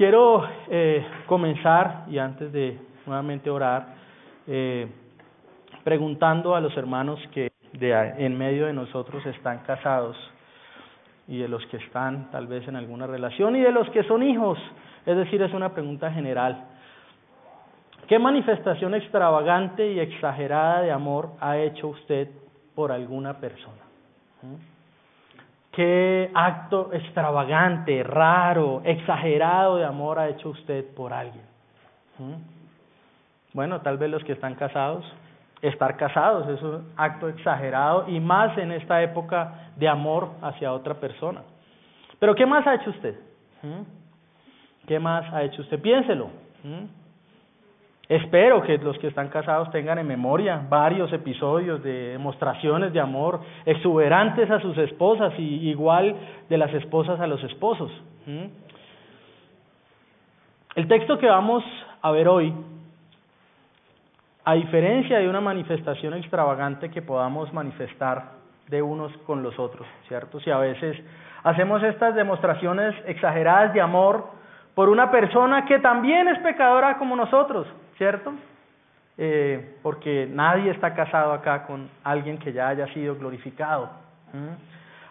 Quiero eh, comenzar, y antes de nuevamente orar, eh, preguntando a los hermanos que de, en medio de nosotros están casados y de los que están tal vez en alguna relación y de los que son hijos, es decir, es una pregunta general. ¿Qué manifestación extravagante y exagerada de amor ha hecho usted por alguna persona? ¿Mm? ¿Qué acto extravagante, raro, exagerado de amor ha hecho usted por alguien? ¿Mm? Bueno, tal vez los que están casados, estar casados es un acto exagerado y más en esta época de amor hacia otra persona. Pero ¿qué más ha hecho usted? ¿Mm? ¿Qué más ha hecho usted? Piénselo. Espero que los que están casados tengan en memoria varios episodios de demostraciones de amor exuberantes a sus esposas y igual de las esposas a los esposos. El texto que vamos a ver hoy, a diferencia de una manifestación extravagante que podamos manifestar de unos con los otros, ¿cierto? Si a veces hacemos estas demostraciones exageradas de amor por una persona que también es pecadora como nosotros, ¿cierto? Eh, porque nadie está casado acá con alguien que ya haya sido glorificado.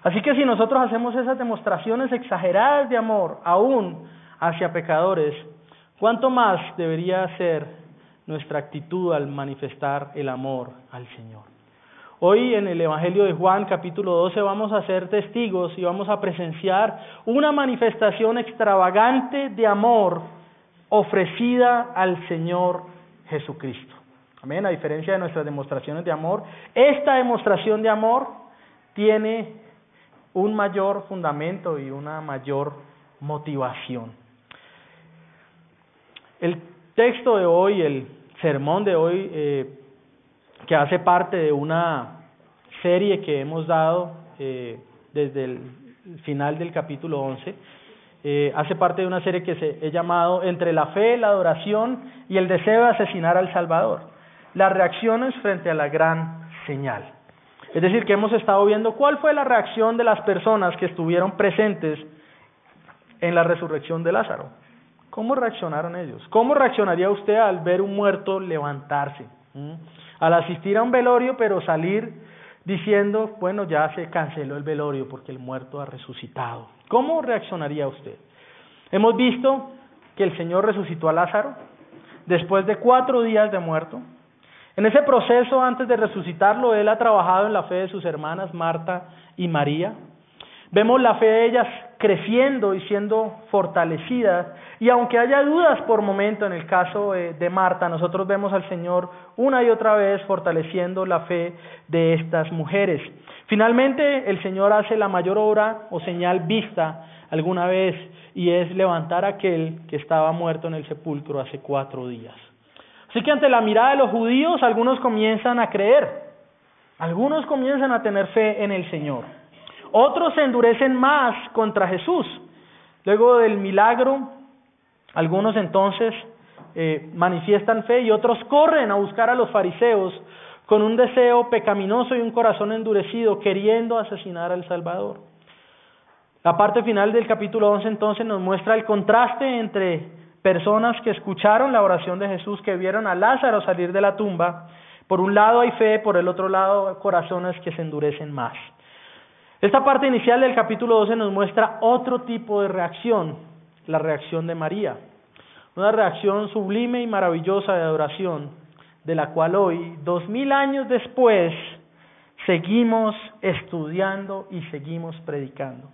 Así que si nosotros hacemos esas demostraciones exageradas de amor aún hacia pecadores, ¿cuánto más debería ser nuestra actitud al manifestar el amor al Señor? Hoy en el Evangelio de Juan capítulo 12 vamos a ser testigos y vamos a presenciar una manifestación extravagante de amor ofrecida al Señor Jesucristo. Amén, a diferencia de nuestras demostraciones de amor, esta demostración de amor tiene un mayor fundamento y una mayor motivación. El texto de hoy, el sermón de hoy, eh, que hace parte de una serie que hemos dado eh, desde el final del capítulo 11, eh, hace parte de una serie que se he llamado Entre la fe, la adoración y el deseo de asesinar al Salvador. Las reacciones frente a la gran señal. Es decir, que hemos estado viendo cuál fue la reacción de las personas que estuvieron presentes en la resurrección de Lázaro. ¿Cómo reaccionaron ellos? ¿Cómo reaccionaría usted al ver un muerto levantarse? ¿Mm? Al asistir a un velorio, pero salir diciendo, bueno, ya se canceló el velorio porque el muerto ha resucitado. ¿Cómo reaccionaría usted? Hemos visto que el Señor resucitó a Lázaro después de cuatro días de muerto. En ese proceso, antes de resucitarlo, Él ha trabajado en la fe de sus hermanas Marta y María. Vemos la fe de ellas creciendo y siendo fortalecidas. Y aunque haya dudas por momento en el caso de Marta, nosotros vemos al Señor una y otra vez fortaleciendo la fe de estas mujeres. Finalmente, el Señor hace la mayor obra o señal vista alguna vez y es levantar a aquel que estaba muerto en el sepulcro hace cuatro días. Así que ante la mirada de los judíos, algunos comienzan a creer, algunos comienzan a tener fe en el Señor. Otros se endurecen más contra Jesús. Luego del milagro, algunos entonces eh, manifiestan fe y otros corren a buscar a los fariseos con un deseo pecaminoso y un corazón endurecido, queriendo asesinar al Salvador. La parte final del capítulo 11 entonces nos muestra el contraste entre personas que escucharon la oración de Jesús, que vieron a Lázaro salir de la tumba. Por un lado hay fe, por el otro lado corazones que se endurecen más. Esta parte inicial del capítulo 12 nos muestra otro tipo de reacción, la reacción de María. Una reacción sublime y maravillosa de adoración, de la cual hoy, dos mil años después, seguimos estudiando y seguimos predicando.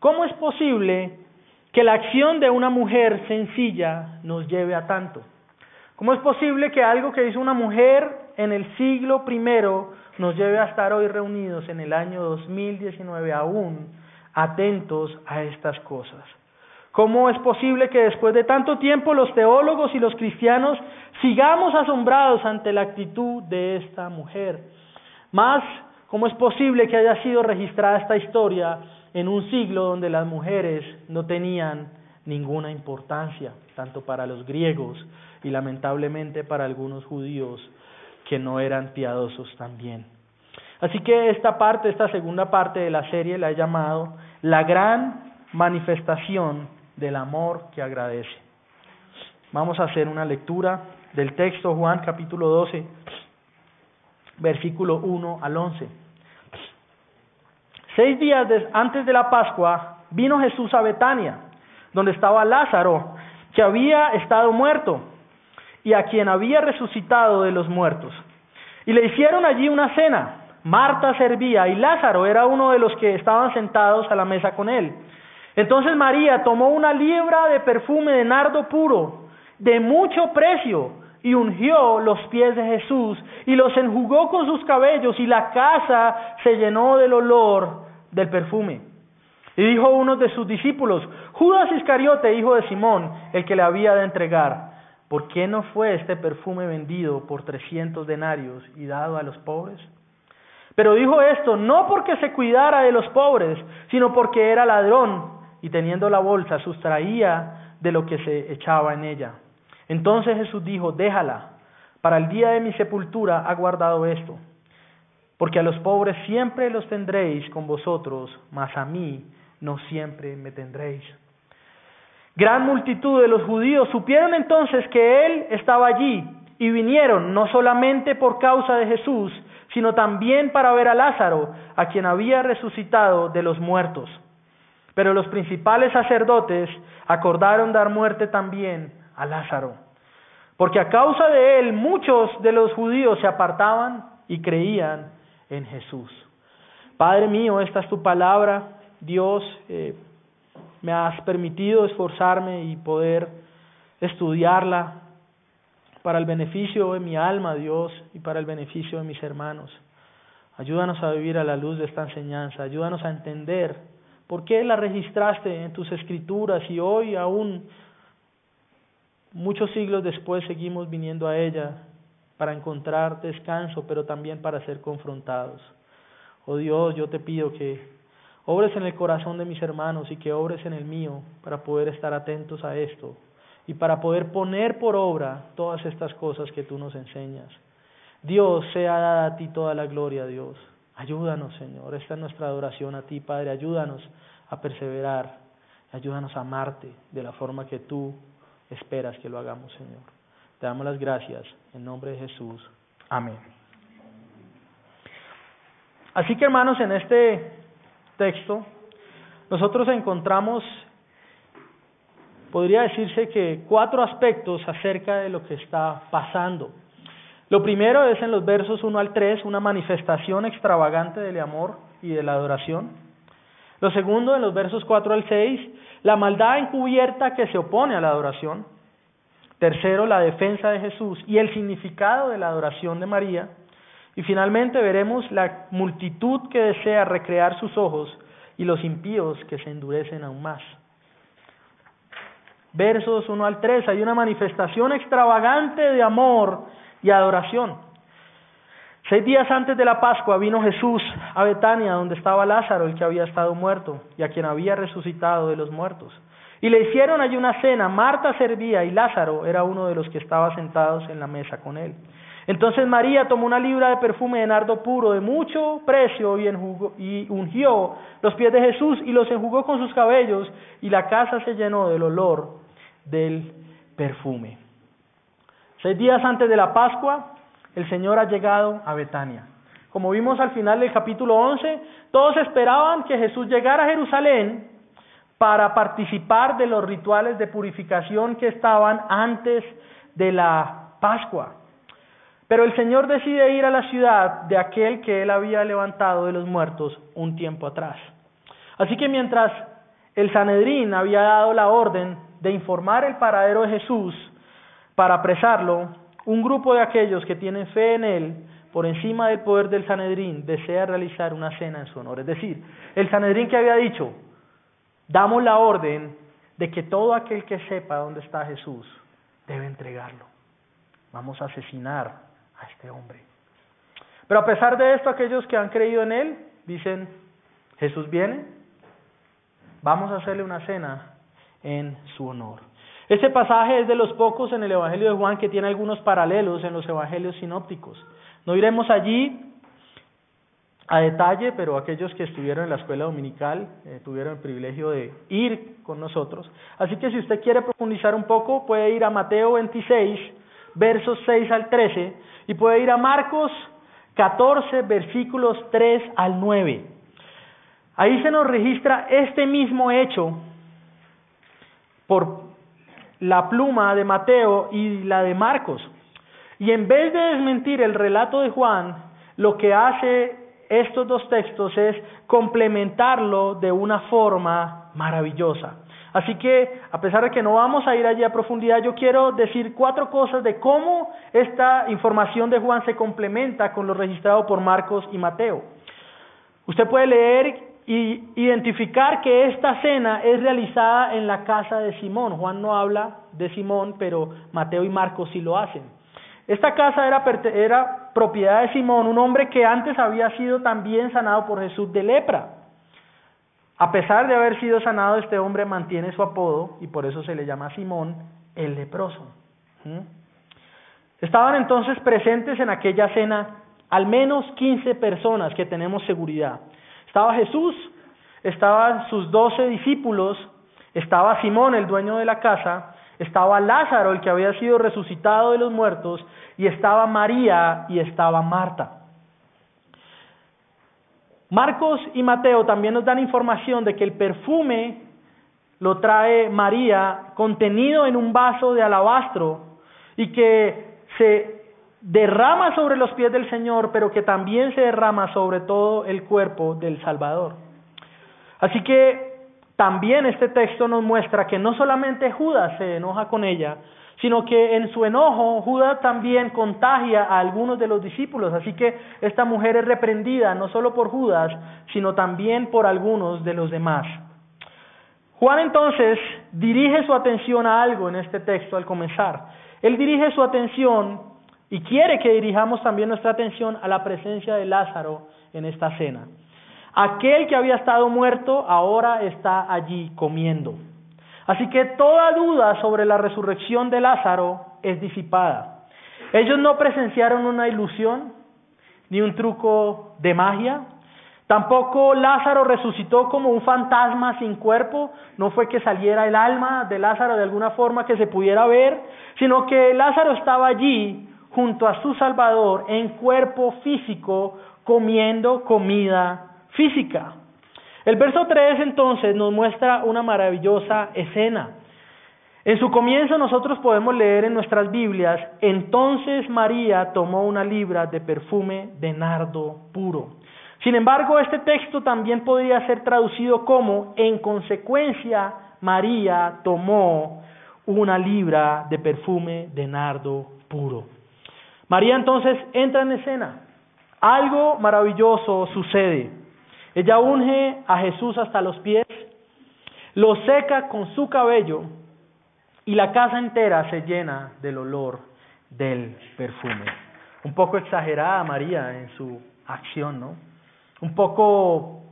¿Cómo es posible que la acción de una mujer sencilla nos lleve a tanto? ¿Cómo es posible que algo que hizo una mujer en el siglo primero nos lleve a estar hoy reunidos en el año 2019 aún atentos a estas cosas. ¿Cómo es posible que después de tanto tiempo los teólogos y los cristianos sigamos asombrados ante la actitud de esta mujer? Más, ¿cómo es posible que haya sido registrada esta historia en un siglo donde las mujeres no tenían ninguna importancia, tanto para los griegos y lamentablemente para algunos judíos que no eran piadosos también. Así que esta parte, esta segunda parte de la serie la he llamado la gran manifestación del amor que agradece. Vamos a hacer una lectura del texto Juan capítulo 12, versículo 1 al 11. Seis días antes de la Pascua vino Jesús a Betania, donde estaba Lázaro, que había estado muerto y a quien había resucitado de los muertos. Y le hicieron allí una cena. Marta servía y Lázaro era uno de los que estaban sentados a la mesa con él. Entonces María tomó una libra de perfume de nardo puro, de mucho precio, y ungió los pies de Jesús y los enjugó con sus cabellos y la casa se llenó del olor del perfume. Y dijo uno de sus discípulos, Judas Iscariote, hijo de Simón, el que le había de entregar, ¿por qué no fue este perfume vendido por trescientos denarios y dado a los pobres? Pero dijo esto no porque se cuidara de los pobres, sino porque era ladrón y teniendo la bolsa sustraía de lo que se echaba en ella. Entonces Jesús dijo, déjala, para el día de mi sepultura ha guardado esto, porque a los pobres siempre los tendréis con vosotros, mas a mí no siempre me tendréis. Gran multitud de los judíos supieron entonces que Él estaba allí y vinieron no solamente por causa de Jesús, sino también para ver a Lázaro, a quien había resucitado de los muertos. Pero los principales sacerdotes acordaron dar muerte también a Lázaro, porque a causa de él muchos de los judíos se apartaban y creían en Jesús. Padre mío, esta es tu palabra, Dios. Eh, me has permitido esforzarme y poder estudiarla para el beneficio de mi alma, Dios, y para el beneficio de mis hermanos. Ayúdanos a vivir a la luz de esta enseñanza, ayúdanos a entender por qué la registraste en tus escrituras y hoy aún, muchos siglos después, seguimos viniendo a ella para encontrar descanso, pero también para ser confrontados. Oh Dios, yo te pido que obres en el corazón de mis hermanos y que obres en el mío para poder estar atentos a esto y para poder poner por obra todas estas cosas que tú nos enseñas. Dios, sea dada a ti toda la gloria, Dios. Ayúdanos, Señor. Esta es nuestra adoración a ti, Padre. Ayúdanos a perseverar. Ayúdanos a amarte de la forma que tú esperas que lo hagamos, Señor. Te damos las gracias en nombre de Jesús. Amén. Así que, hermanos, en este texto, nosotros encontramos, podría decirse que cuatro aspectos acerca de lo que está pasando. Lo primero es en los versos 1 al 3, una manifestación extravagante del amor y de la adoración. Lo segundo, en los versos 4 al 6, la maldad encubierta que se opone a la adoración. Tercero, la defensa de Jesús y el significado de la adoración de María. Y finalmente veremos la multitud que desea recrear sus ojos y los impíos que se endurecen aún más. Versos 1 al 3, hay una manifestación extravagante de amor y adoración. Seis días antes de la Pascua vino Jesús a Betania, donde estaba Lázaro, el que había estado muerto y a quien había resucitado de los muertos. Y le hicieron allí una cena. Marta servía y Lázaro era uno de los que estaba sentados en la mesa con él. Entonces María tomó una libra de perfume de nardo puro de mucho precio y, y, ungió los pies de Jesús y los enjugó con sus cabellos y la casa se llenó del olor del perfume. Seis días antes de la Pascua, el Señor ha llegado a Betania. Como vimos al final del capítulo 11, todos esperaban que Jesús llegara a Jerusalén para participar de los rituales de purificación que estaban antes de la Pascua. Pero el Señor decide ir a la ciudad de aquel que él había levantado de los muertos un tiempo atrás. Así que mientras el Sanedrín había dado la orden de informar el paradero de Jesús para apresarlo, un grupo de aquellos que tienen fe en él, por encima del poder del Sanedrín, desea realizar una cena en su honor. Es decir, el Sanedrín que había dicho, damos la orden de que todo aquel que sepa dónde está Jesús debe entregarlo. Vamos a asesinar este hombre. Pero a pesar de esto, aquellos que han creído en él dicen, Jesús viene, vamos a hacerle una cena en su honor. Este pasaje es de los pocos en el Evangelio de Juan que tiene algunos paralelos en los Evangelios sinópticos. No iremos allí, a detalle, pero aquellos que estuvieron en la escuela dominical eh, tuvieron el privilegio de ir con nosotros. Así que si usted quiere profundizar un poco, puede ir a Mateo 26, versos 6 al 13, y puede ir a Marcos 14, versículos 3 al 9. Ahí se nos registra este mismo hecho por la pluma de Mateo y la de Marcos. Y en vez de desmentir el relato de Juan, lo que hace estos dos textos es complementarlo de una forma maravillosa. Así que, a pesar de que no vamos a ir allí a profundidad, yo quiero decir cuatro cosas de cómo esta información de Juan se complementa con lo registrado por Marcos y Mateo. Usted puede leer y identificar que esta cena es realizada en la casa de Simón. Juan no habla de Simón, pero Mateo y Marcos sí lo hacen. Esta casa era, era propiedad de Simón, un hombre que antes había sido también sanado por Jesús de lepra. A pesar de haber sido sanado, este hombre mantiene su apodo y por eso se le llama Simón el leproso. Estaban entonces presentes en aquella cena al menos 15 personas que tenemos seguridad. Estaba Jesús, estaban sus doce discípulos, estaba Simón, el dueño de la casa, estaba Lázaro, el que había sido resucitado de los muertos, y estaba María y estaba Marta. Marcos y Mateo también nos dan información de que el perfume lo trae María contenido en un vaso de alabastro y que se derrama sobre los pies del Señor, pero que también se derrama sobre todo el cuerpo del Salvador. Así que también este texto nos muestra que no solamente Judas se enoja con ella, sino que en su enojo Judas también contagia a algunos de los discípulos. Así que esta mujer es reprendida no solo por Judas, sino también por algunos de los demás. Juan entonces dirige su atención a algo en este texto al comenzar. Él dirige su atención y quiere que dirijamos también nuestra atención a la presencia de Lázaro en esta cena. Aquel que había estado muerto ahora está allí comiendo. Así que toda duda sobre la resurrección de Lázaro es disipada. Ellos no presenciaron una ilusión ni un truco de magia. Tampoco Lázaro resucitó como un fantasma sin cuerpo. No fue que saliera el alma de Lázaro de alguna forma que se pudiera ver, sino que Lázaro estaba allí junto a su Salvador en cuerpo físico comiendo comida física. El verso 3 entonces nos muestra una maravillosa escena. En su comienzo nosotros podemos leer en nuestras Biblias, entonces María tomó una libra de perfume de nardo puro. Sin embargo, este texto también podría ser traducido como, en consecuencia, María tomó una libra de perfume de nardo puro. María entonces entra en escena. Algo maravilloso sucede. Ella unge a Jesús hasta los pies, lo seca con su cabello y la casa entera se llena del olor del perfume. Un poco exagerada María en su acción, ¿no? Un poco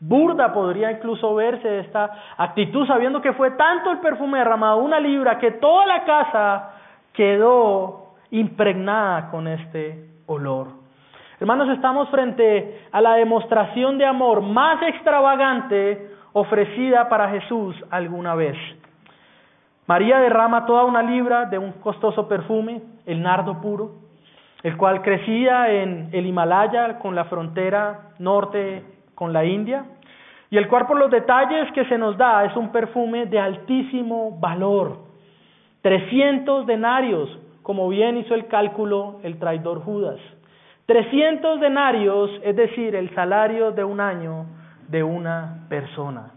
burda podría incluso verse esta actitud, sabiendo que fue tanto el perfume derramado, una libra, que toda la casa quedó impregnada con este olor. Hermanos, estamos frente a la demostración de amor más extravagante ofrecida para Jesús alguna vez. María derrama toda una libra de un costoso perfume, el nardo puro, el cual crecía en el Himalaya con la frontera norte con la India, y el cual por los detalles que se nos da es un perfume de altísimo valor, 300 denarios, como bien hizo el cálculo el traidor Judas. 300 denarios, es decir, el salario de un año de una persona.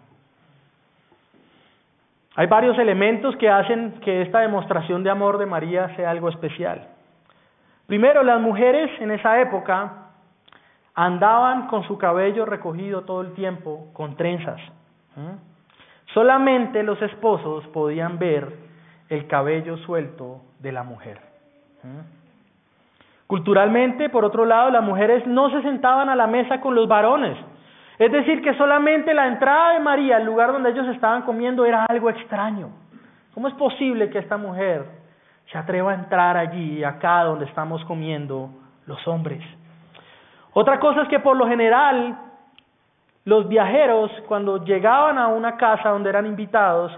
Hay varios elementos que hacen que esta demostración de amor de María sea algo especial. Primero, las mujeres en esa época andaban con su cabello recogido todo el tiempo con trenzas. Solamente los esposos podían ver el cabello suelto de la mujer. Culturalmente, por otro lado, las mujeres no se sentaban a la mesa con los varones. Es decir, que solamente la entrada de María al lugar donde ellos estaban comiendo era algo extraño. ¿Cómo es posible que esta mujer se atreva a entrar allí, acá donde estamos comiendo los hombres? Otra cosa es que por lo general los viajeros cuando llegaban a una casa donde eran invitados,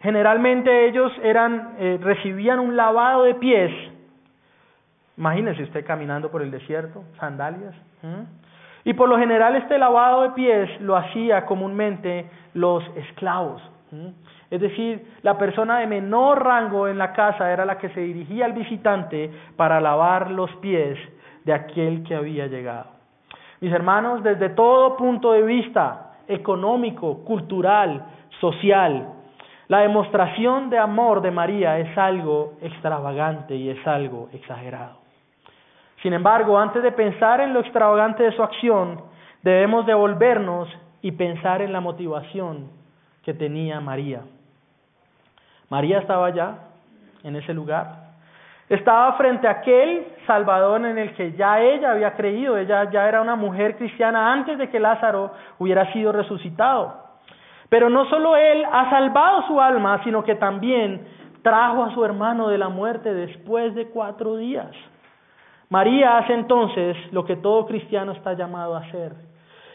generalmente ellos eran eh, recibían un lavado de pies. Imagínese usted caminando por el desierto, sandalias. Y por lo general este lavado de pies lo hacía comúnmente los esclavos. Es decir, la persona de menor rango en la casa era la que se dirigía al visitante para lavar los pies de aquel que había llegado. Mis hermanos, desde todo punto de vista económico, cultural, social, la demostración de amor de María es algo extravagante y es algo exagerado. Sin embargo, antes de pensar en lo extravagante de su acción, debemos devolvernos y pensar en la motivación que tenía María. María estaba allá, en ese lugar. Estaba frente a aquel Salvador en el que ya ella había creído. Ella ya era una mujer cristiana antes de que Lázaro hubiera sido resucitado. Pero no solo él ha salvado su alma, sino que también trajo a su hermano de la muerte después de cuatro días. María hace entonces lo que todo cristiano está llamado a hacer,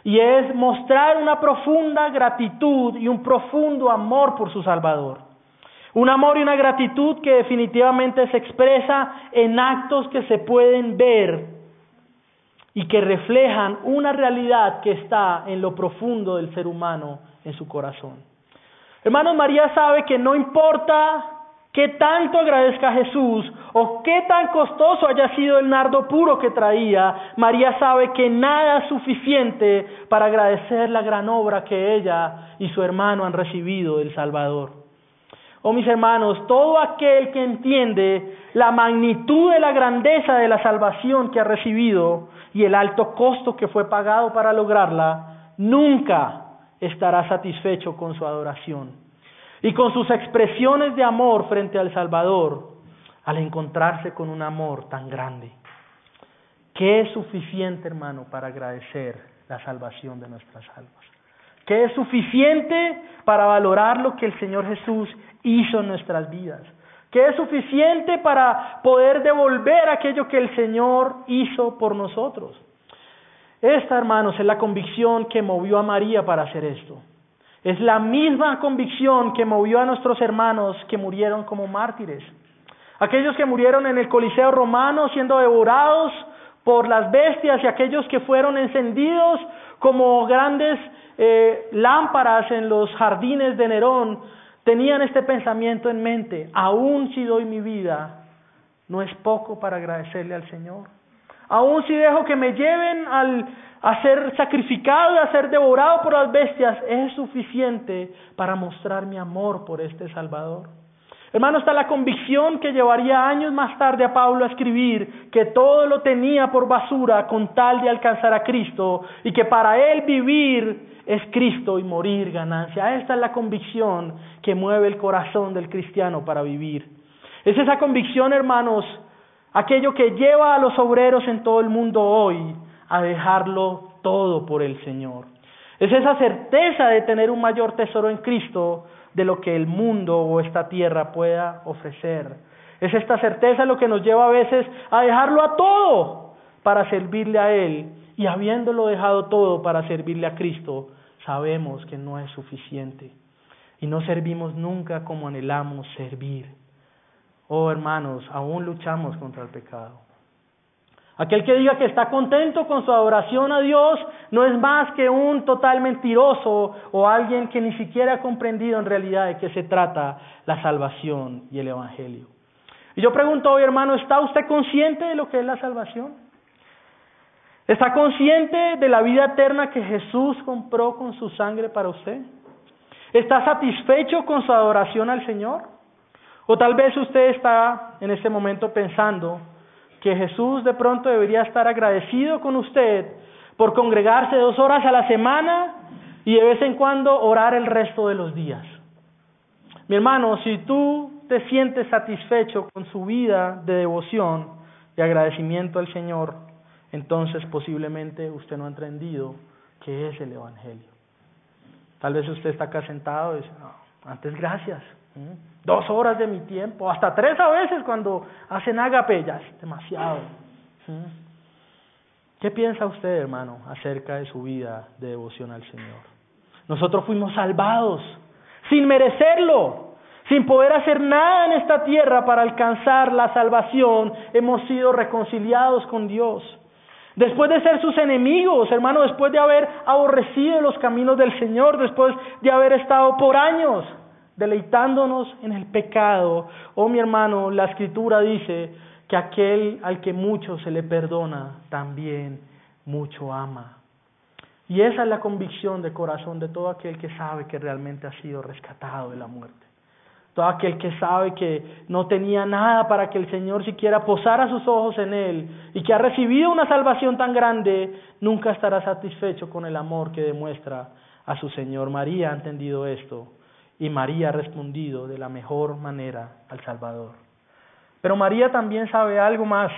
y es mostrar una profunda gratitud y un profundo amor por su Salvador. Un amor y una gratitud que definitivamente se expresa en actos que se pueden ver y que reflejan una realidad que está en lo profundo del ser humano, en su corazón. Hermanos, María sabe que no importa qué tanto agradezca a Jesús o qué tan costoso haya sido el nardo puro que traía, María sabe que nada es suficiente para agradecer la gran obra que ella y su hermano han recibido del Salvador. Oh mis hermanos, todo aquel que entiende la magnitud de la grandeza de la salvación que ha recibido y el alto costo que fue pagado para lograrla, nunca estará satisfecho con su adoración y con sus expresiones de amor frente al Salvador al encontrarse con un amor tan grande. ¿Qué es suficiente, hermano, para agradecer la salvación de nuestras almas? ¿Qué es suficiente para valorar lo que el Señor Jesús hizo en nuestras vidas, que es suficiente para poder devolver aquello que el Señor hizo por nosotros. Esta, hermanos, es la convicción que movió a María para hacer esto. Es la misma convicción que movió a nuestros hermanos que murieron como mártires. Aquellos que murieron en el Coliseo romano siendo devorados por las bestias y aquellos que fueron encendidos como grandes eh, lámparas en los jardines de Nerón tenían este pensamiento en mente, aún si doy mi vida, no es poco para agradecerle al Señor. Aún si dejo que me lleven al, a ser sacrificado, a ser devorado por las bestias, es suficiente para mostrar mi amor por este Salvador. Hermano, está la convicción que llevaría años más tarde a Pablo a escribir que todo lo tenía por basura con tal de alcanzar a Cristo y que para él vivir es Cristo y morir ganancia. Esta es la convicción que mueve el corazón del cristiano para vivir. Es esa convicción, hermanos, aquello que lleva a los obreros en todo el mundo hoy a dejarlo todo por el Señor. Es esa certeza de tener un mayor tesoro en Cristo de lo que el mundo o esta tierra pueda ofrecer. Es esta certeza lo que nos lleva a veces a dejarlo a todo para servirle a Él y habiéndolo dejado todo para servirle a Cristo, sabemos que no es suficiente y no servimos nunca como anhelamos servir. Oh hermanos, aún luchamos contra el pecado. Aquel que diga que está contento con su adoración a Dios no es más que un total mentiroso o alguien que ni siquiera ha comprendido en realidad de qué se trata la salvación y el Evangelio. Y yo pregunto hoy, hermano, ¿está usted consciente de lo que es la salvación? ¿Está consciente de la vida eterna que Jesús compró con su sangre para usted? ¿Está satisfecho con su adoración al Señor? O tal vez usted está en este momento pensando, que Jesús de pronto debería estar agradecido con usted por congregarse dos horas a la semana y de vez en cuando orar el resto de los días. Mi hermano, si tú te sientes satisfecho con su vida de devoción y agradecimiento al Señor, entonces posiblemente usted no ha entendido qué es el Evangelio. Tal vez usted está acá sentado y dice, no, antes gracias. Dos horas de mi tiempo, hasta tres a veces cuando hacen agape, ya es demasiado. ¿Qué piensa usted, hermano, acerca de su vida de devoción al Señor? Nosotros fuimos salvados sin merecerlo, sin poder hacer nada en esta tierra para alcanzar la salvación, hemos sido reconciliados con Dios. Después de ser sus enemigos, hermano, después de haber aborrecido los caminos del Señor, después de haber estado por años deleitándonos en el pecado, oh mi hermano, la escritura dice que aquel al que mucho se le perdona, también mucho ama. Y esa es la convicción de corazón de todo aquel que sabe que realmente ha sido rescatado de la muerte. Todo aquel que sabe que no tenía nada para que el Señor siquiera posara sus ojos en él y que ha recibido una salvación tan grande, nunca estará satisfecho con el amor que demuestra a su Señor. María ha entendido esto y María ha respondido de la mejor manera al Salvador. Pero María también sabe algo más.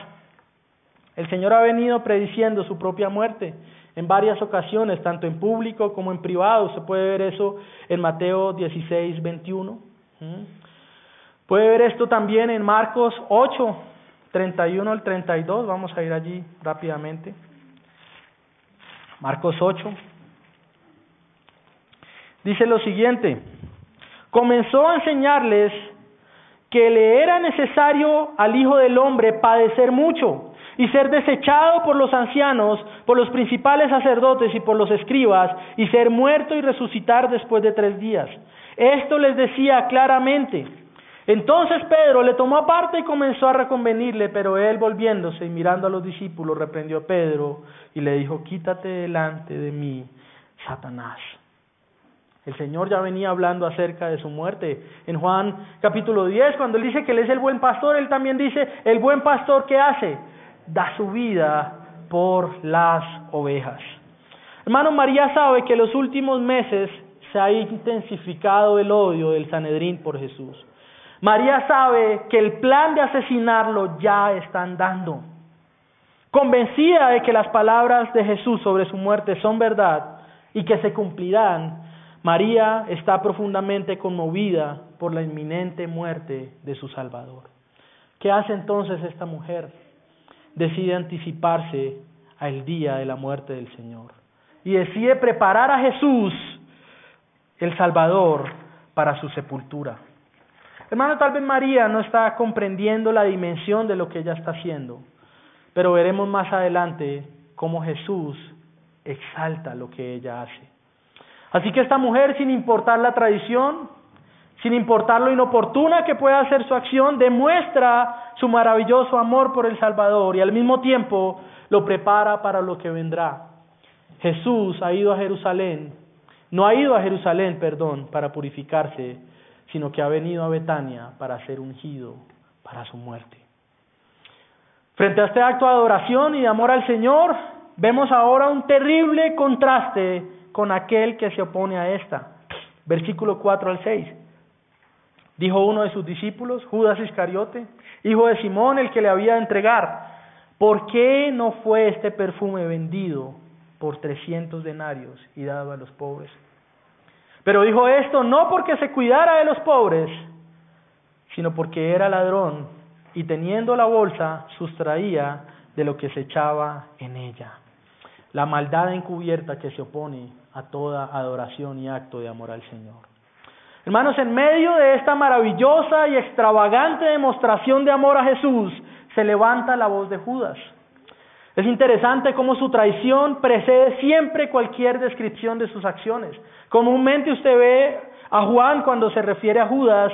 El Señor ha venido prediciendo su propia muerte en varias ocasiones, tanto en público como en privado. Se puede ver eso en Mateo 16, 21. Puede ver esto también en Marcos 8, 31 al 32. Vamos a ir allí rápidamente. Marcos 8. Dice lo siguiente. Comenzó a enseñarles que le era necesario al Hijo del Hombre padecer mucho y ser desechado por los ancianos, por los principales sacerdotes y por los escribas, y ser muerto y resucitar después de tres días. Esto les decía claramente. Entonces Pedro le tomó aparte y comenzó a reconvenirle, pero él volviéndose y mirando a los discípulos reprendió a Pedro y le dijo, quítate delante de mí, Satanás. El Señor ya venía hablando acerca de su muerte. En Juan capítulo 10, cuando él dice que él es el buen pastor, él también dice, el buen pastor ¿qué hace? da su vida por las ovejas. Hermano, María sabe que en los últimos meses se ha intensificado el odio del Sanedrín por Jesús. María sabe que el plan de asesinarlo ya está andando. Convencida de que las palabras de Jesús sobre su muerte son verdad y que se cumplirán, María está profundamente conmovida por la inminente muerte de su Salvador. ¿Qué hace entonces esta mujer? decide anticiparse al día de la muerte del Señor y decide preparar a Jesús, el Salvador, para su sepultura. Hermano, tal vez María no está comprendiendo la dimensión de lo que ella está haciendo, pero veremos más adelante cómo Jesús exalta lo que ella hace. Así que esta mujer, sin importar la tradición, sin importar lo inoportuna que pueda ser su acción, demuestra su maravilloso amor por el Salvador y al mismo tiempo lo prepara para lo que vendrá. Jesús ha ido a Jerusalén, no ha ido a Jerusalén, perdón, para purificarse, sino que ha venido a Betania para ser ungido para su muerte. Frente a este acto de adoración y de amor al Señor, vemos ahora un terrible contraste con aquel que se opone a esta. Versículo 4 al 6. Dijo uno de sus discípulos, Judas Iscariote, hijo de Simón, el que le había de entregar, ¿por qué no fue este perfume vendido por trescientos denarios y dado a los pobres? Pero dijo esto no porque se cuidara de los pobres, sino porque era ladrón y teniendo la bolsa sustraía de lo que se echaba en ella. La maldad encubierta que se opone a toda adoración y acto de amor al Señor. Hermanos, en medio de esta maravillosa y extravagante demostración de amor a Jesús, se levanta la voz de Judas. Es interesante cómo su traición precede siempre cualquier descripción de sus acciones. Comúnmente usted ve a Juan cuando se refiere a Judas,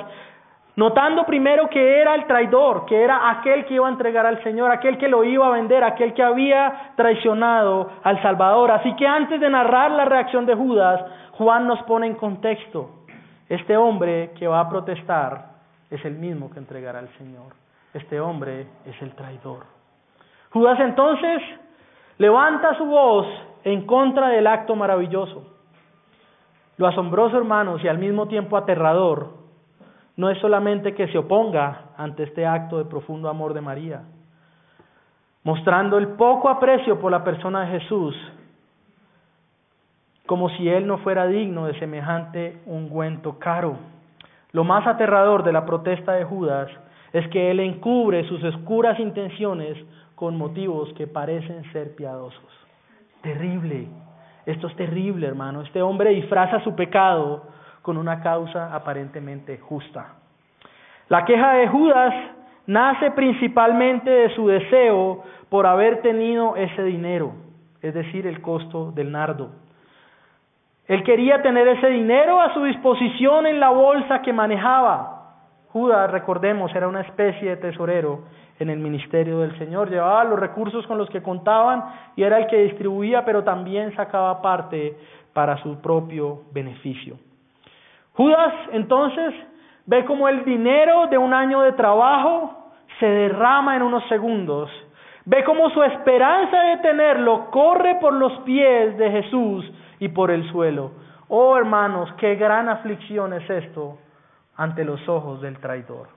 notando primero que era el traidor, que era aquel que iba a entregar al Señor, aquel que lo iba a vender, aquel que había traicionado al Salvador. Así que antes de narrar la reacción de Judas, Juan nos pone en contexto. Este hombre que va a protestar es el mismo que entregará al Señor. Este hombre es el traidor. Judas entonces levanta su voz en contra del acto maravilloso. Lo asombroso, hermanos, y al mismo tiempo aterrador, no es solamente que se oponga ante este acto de profundo amor de María, mostrando el poco aprecio por la persona de Jesús, como si él no fuera digno de semejante ungüento caro. Lo más aterrador de la protesta de Judas es que él encubre sus oscuras intenciones con motivos que parecen ser piadosos. Terrible. Esto es terrible, hermano. Este hombre disfraza su pecado con una causa aparentemente justa. La queja de Judas nace principalmente de su deseo por haber tenido ese dinero, es decir, el costo del nardo. Él quería tener ese dinero a su disposición en la bolsa que manejaba. Judas, recordemos, era una especie de tesorero en el ministerio del Señor. Llevaba los recursos con los que contaban y era el que distribuía, pero también sacaba parte para su propio beneficio. Judas entonces ve como el dinero de un año de trabajo se derrama en unos segundos. Ve como su esperanza de tenerlo corre por los pies de Jesús y por el suelo. Oh hermanos, qué gran aflicción es esto ante los ojos del traidor.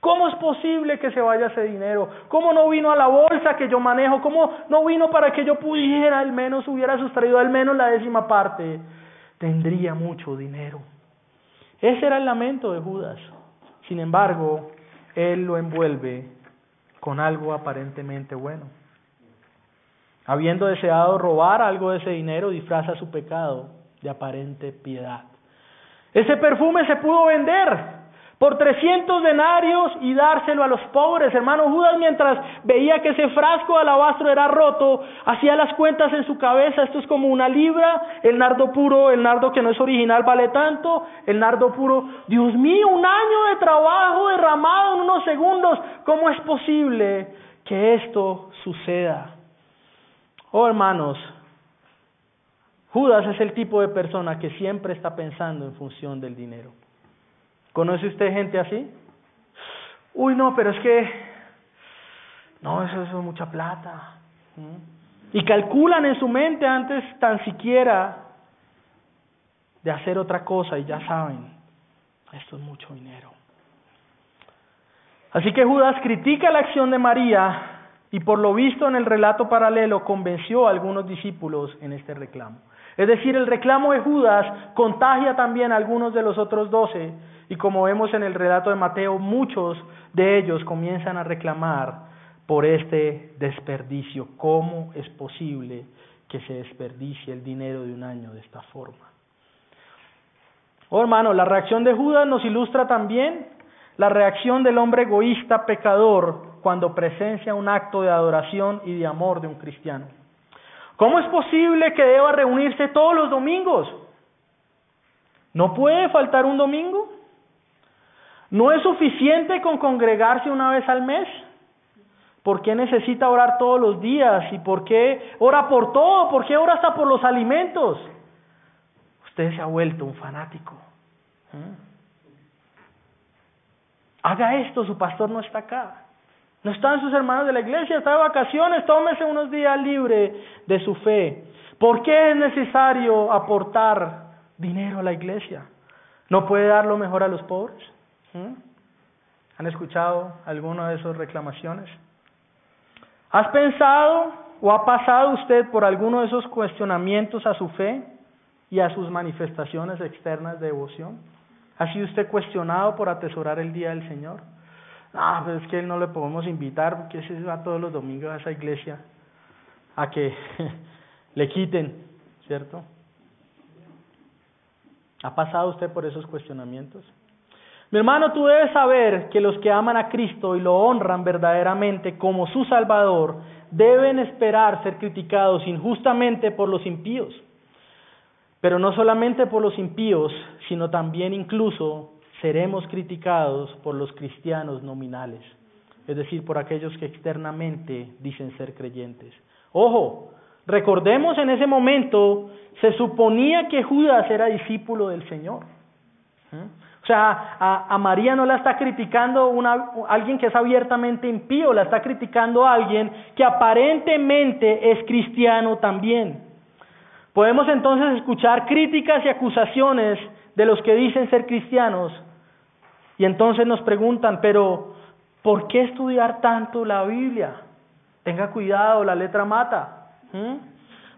¿Cómo es posible que se vaya ese dinero? ¿Cómo no vino a la bolsa que yo manejo? ¿Cómo no vino para que yo pudiera al menos, hubiera sustraído al menos la décima parte? Tendría mucho dinero. Ese era el lamento de Judas. Sin embargo, él lo envuelve con algo aparentemente bueno. Habiendo deseado robar algo de ese dinero, disfraza su pecado de aparente piedad. Ese perfume se pudo vender por 300 denarios y dárselo a los pobres. Hermano Judas, mientras veía que ese frasco de alabastro era roto, hacía las cuentas en su cabeza, esto es como una libra, el nardo puro, el nardo que no es original vale tanto, el nardo puro, Dios mío, un año de trabajo derramado en unos segundos, ¿cómo es posible que esto suceda? Oh hermanos, Judas es el tipo de persona que siempre está pensando en función del dinero. ¿Conoce usted gente así? Uy, no, pero es que, no, eso, es mucha plata. Y calculan en su mente antes tan siquiera de hacer otra cosa y ya saben, esto es mucho dinero. Así que Judas critica la acción de María y por lo visto en el relato paralelo convenció a algunos discípulos en este reclamo. Es decir, el reclamo de Judas contagia también a algunos de los otros doce y como vemos en el relato de Mateo, muchos de ellos comienzan a reclamar por este desperdicio. ¿Cómo es posible que se desperdicie el dinero de un año de esta forma? Oh hermano, la reacción de Judas nos ilustra también la reacción del hombre egoísta pecador cuando presencia un acto de adoración y de amor de un cristiano. ¿Cómo es posible que deba reunirse todos los domingos? ¿No puede faltar un domingo? ¿No es suficiente con congregarse una vez al mes? ¿Por qué necesita orar todos los días? ¿Y por qué ora por todo? ¿Por qué ora hasta por los alimentos? Usted se ha vuelto un fanático. ¿Mm? Haga esto, su pastor no está acá. No están sus hermanos de la iglesia, está de vacaciones, tómese unos días libre de su fe. ¿Por qué es necesario aportar dinero a la iglesia? ¿No puede dar lo mejor a los pobres? ¿Mm? ¿Han escuchado alguna de esas reclamaciones? ¿Has pensado o ha pasado usted por alguno de esos cuestionamientos a su fe y a sus manifestaciones externas de devoción? ¿Ha sido usted cuestionado por atesorar el día del Señor? No, pero es que no le podemos invitar porque se va todos los domingos a esa iglesia a que le quiten, ¿cierto? ¿Ha pasado usted por esos cuestionamientos? Mi hermano, tú debes saber que los que aman a Cristo y lo honran verdaderamente como su Salvador deben esperar ser criticados injustamente por los impíos. Pero no solamente por los impíos, sino también incluso seremos criticados por los cristianos nominales, es decir, por aquellos que externamente dicen ser creyentes. Ojo, recordemos en ese momento, se suponía que Judas era discípulo del Señor. ¿Mm? O sea, a, María no la está criticando una, alguien que es abiertamente impío, la está criticando alguien que aparentemente es cristiano también. Podemos entonces escuchar críticas y acusaciones de los que dicen ser cristianos y entonces nos preguntan, pero ¿por qué estudiar tanto la Biblia? Tenga cuidado, la letra mata.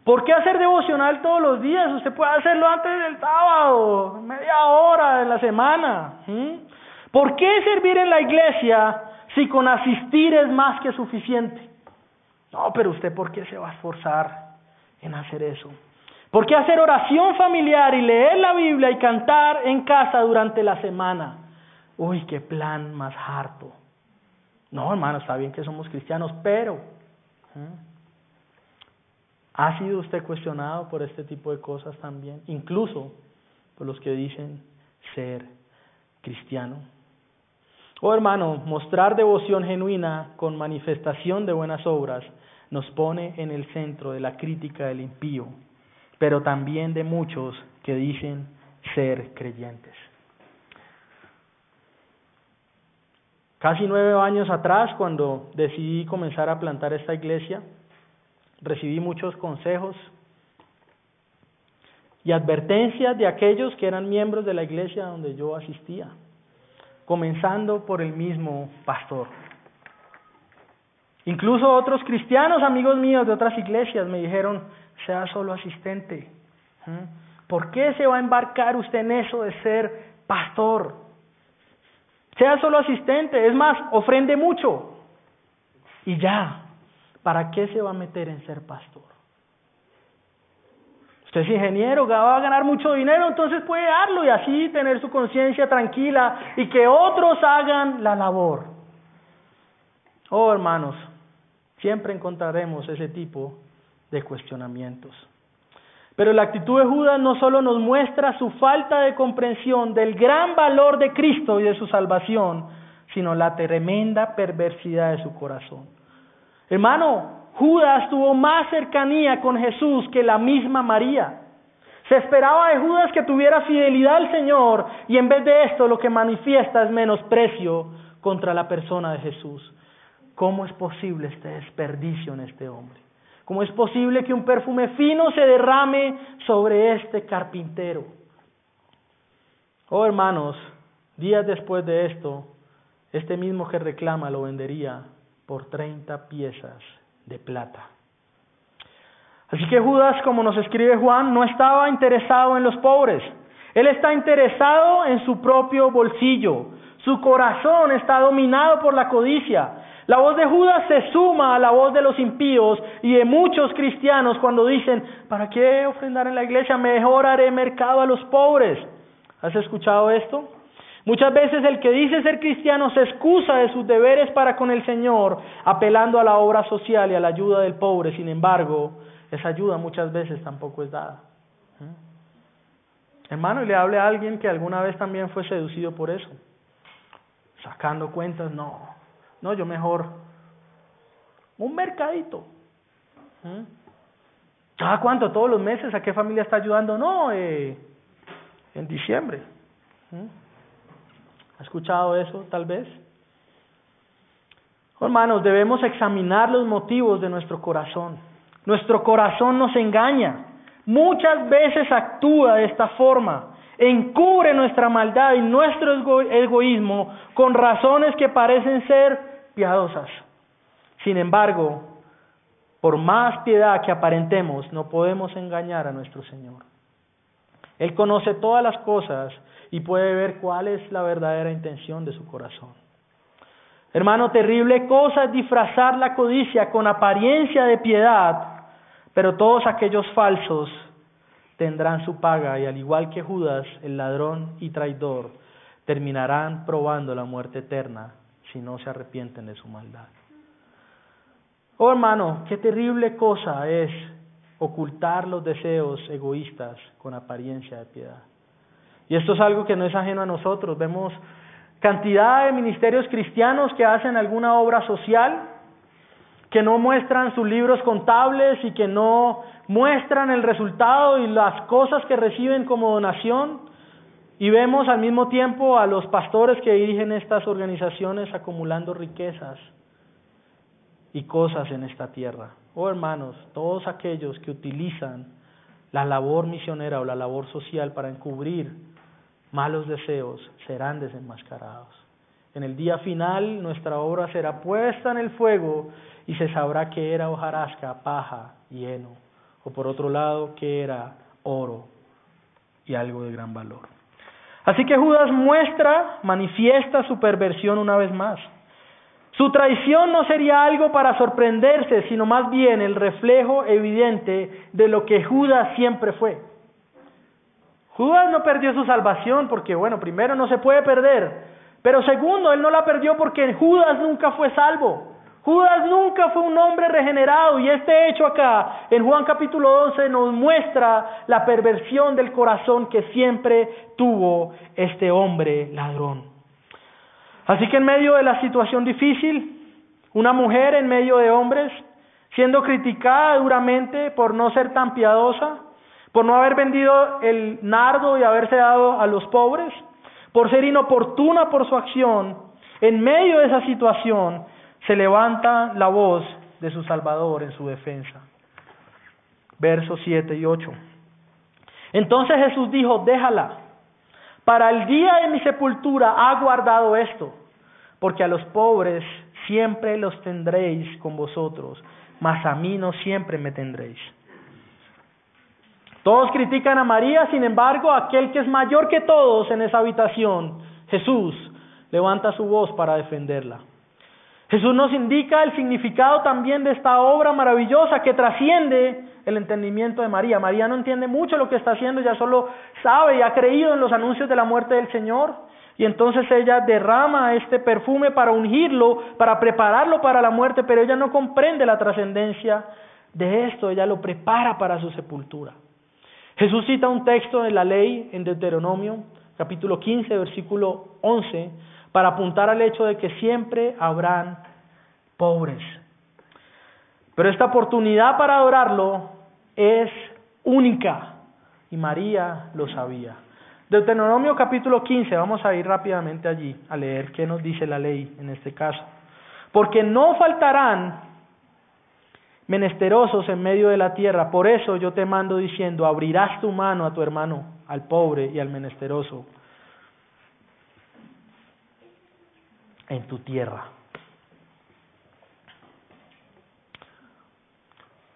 ¿Por qué hacer devocional todos los días? Usted puede hacerlo antes del sábado, media hora de la semana. ¿Por qué servir en la iglesia si con asistir es más que suficiente. No, pero usted ¿por qué se va a esforzar en hacer eso? ¿Por qué hacer oración familiar y leer la Biblia y cantar en casa durante la semana? Uy, qué plan más harto. No, hermano, está bien que somos cristianos, pero ¿eh? ¿ha sido usted cuestionado por este tipo de cosas también? Incluso por los que dicen ser cristiano. Oh hermano, mostrar devoción genuina con manifestación de buenas obras nos pone en el centro de la crítica del impío, pero también de muchos que dicen ser creyentes. Casi nueve años atrás, cuando decidí comenzar a plantar esta iglesia, recibí muchos consejos y advertencias de aquellos que eran miembros de la iglesia donde yo asistía, comenzando por el mismo pastor. Incluso otros cristianos, amigos míos de otras iglesias, me dijeron, sea solo asistente. ¿Por qué se va a embarcar usted en eso de ser pastor? Sea solo asistente, es más, ofrende mucho. Y ya, ¿para qué se va a meter en ser pastor? Usted es ingeniero, va a ganar mucho dinero, entonces puede darlo y así tener su conciencia tranquila y que otros hagan la labor. Oh, hermanos, siempre encontraremos ese tipo de cuestionamientos. Pero la actitud de Judas no solo nos muestra su falta de comprensión del gran valor de Cristo y de su salvación, sino la tremenda perversidad de su corazón. Hermano, Judas tuvo más cercanía con Jesús que la misma María. Se esperaba de Judas que tuviera fidelidad al Señor y en vez de esto lo que manifiesta es menosprecio contra la persona de Jesús. ¿Cómo es posible este desperdicio en este hombre? ¿Cómo es posible que un perfume fino se derrame sobre este carpintero? Oh hermanos, días después de esto, este mismo que reclama lo vendería por 30 piezas de plata. Así que Judas, como nos escribe Juan, no estaba interesado en los pobres. Él está interesado en su propio bolsillo. Su corazón está dominado por la codicia. La voz de Judas se suma a la voz de los impíos y de muchos cristianos cuando dicen, ¿para qué ofrendar en la iglesia? Mejor haré mercado a los pobres. ¿Has escuchado esto? Muchas veces el que dice ser cristiano se excusa de sus deberes para con el Señor, apelando a la obra social y a la ayuda del pobre. Sin embargo, esa ayuda muchas veces tampoco es dada. ¿Mm? Hermano, y le hable a alguien que alguna vez también fue seducido por eso. Sacando cuentas, no, no, yo mejor un mercadito. ¿Mm? ¿Cada cuánto? ¿Todos los meses? ¿A qué familia está ayudando? No, eh, en diciembre. ¿Mm? ¿Ha escuchado eso tal vez? Hermanos, debemos examinar los motivos de nuestro corazón. Nuestro corazón nos engaña. Muchas veces actúa de esta forma encubre nuestra maldad y nuestro egoísmo con razones que parecen ser piadosas. Sin embargo, por más piedad que aparentemos, no podemos engañar a nuestro Señor. Él conoce todas las cosas y puede ver cuál es la verdadera intención de su corazón. Hermano, terrible cosa es disfrazar la codicia con apariencia de piedad, pero todos aquellos falsos tendrán su paga y al igual que Judas, el ladrón y traidor, terminarán probando la muerte eterna si no se arrepienten de su maldad. Oh hermano, qué terrible cosa es ocultar los deseos egoístas con apariencia de piedad. Y esto es algo que no es ajeno a nosotros. Vemos cantidad de ministerios cristianos que hacen alguna obra social, que no muestran sus libros contables y que no muestran el resultado y las cosas que reciben como donación y vemos al mismo tiempo a los pastores que dirigen estas organizaciones acumulando riquezas y cosas en esta tierra. Oh hermanos, todos aquellos que utilizan la labor misionera o la labor social para encubrir malos deseos serán desenmascarados. En el día final nuestra obra será puesta en el fuego y se sabrá que era hojarasca, paja y heno o por otro lado que era oro y algo de gran valor. Así que Judas muestra, manifiesta su perversión una vez más. Su traición no sería algo para sorprenderse, sino más bien el reflejo evidente de lo que Judas siempre fue. Judas no perdió su salvación porque, bueno, primero no se puede perder, pero segundo, él no la perdió porque Judas nunca fue salvo. Judas nunca fue un hombre regenerado y este hecho acá en Juan capítulo 11 nos muestra la perversión del corazón que siempre tuvo este hombre ladrón. Así que en medio de la situación difícil, una mujer en medio de hombres, siendo criticada duramente por no ser tan piadosa, por no haber vendido el nardo y haberse dado a los pobres, por ser inoportuna por su acción, en medio de esa situación se levanta la voz de su Salvador en su defensa. Versos 7 y 8. Entonces Jesús dijo, déjala, para el día de mi sepultura ha guardado esto, porque a los pobres siempre los tendréis con vosotros, mas a mí no siempre me tendréis. Todos critican a María, sin embargo, aquel que es mayor que todos en esa habitación, Jesús, levanta su voz para defenderla. Jesús nos indica el significado también de esta obra maravillosa que trasciende el entendimiento de María. María no entiende mucho lo que está haciendo, ya solo sabe y ha creído en los anuncios de la muerte del Señor. Y entonces ella derrama este perfume para ungirlo, para prepararlo para la muerte, pero ella no comprende la trascendencia de esto, ella lo prepara para su sepultura. Jesús cita un texto de la ley en Deuteronomio, capítulo 15, versículo 11, para apuntar al hecho de que siempre habrán pobres. Pero esta oportunidad para adorarlo es única y María lo sabía. Deuteronomio capítulo 15, vamos a ir rápidamente allí a leer qué nos dice la ley en este caso. Porque no faltarán menesterosos en medio de la tierra, por eso yo te mando diciendo, abrirás tu mano a tu hermano, al pobre y al menesteroso, en tu tierra.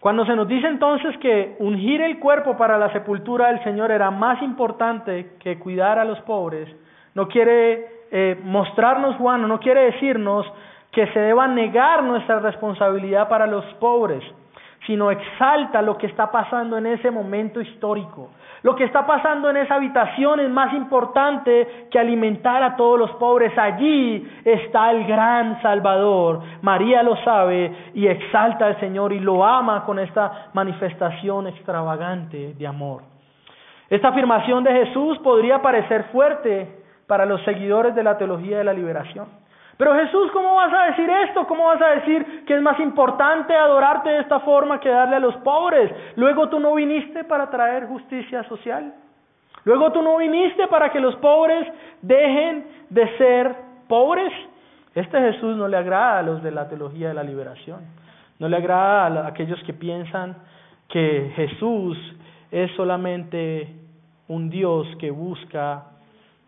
Cuando se nos dice entonces que ungir el cuerpo para la sepultura del Señor era más importante que cuidar a los pobres, no quiere eh, mostrarnos Juan, no quiere decirnos que se deba negar nuestra responsabilidad para los pobres, sino exalta lo que está pasando en ese momento histórico. Lo que está pasando en esa habitación es más importante que alimentar a todos los pobres. Allí está el gran Salvador. María lo sabe y exalta al Señor y lo ama con esta manifestación extravagante de amor. Esta afirmación de Jesús podría parecer fuerte para los seguidores de la teología de la liberación. Pero Jesús, ¿cómo vas a decir esto? ¿Cómo vas a decir que es más importante adorarte de esta forma que darle a los pobres? Luego tú no viniste para traer justicia social. Luego tú no viniste para que los pobres dejen de ser pobres. Este Jesús no le agrada a los de la teología de la liberación. No le agrada a aquellos que piensan que Jesús es solamente un Dios que busca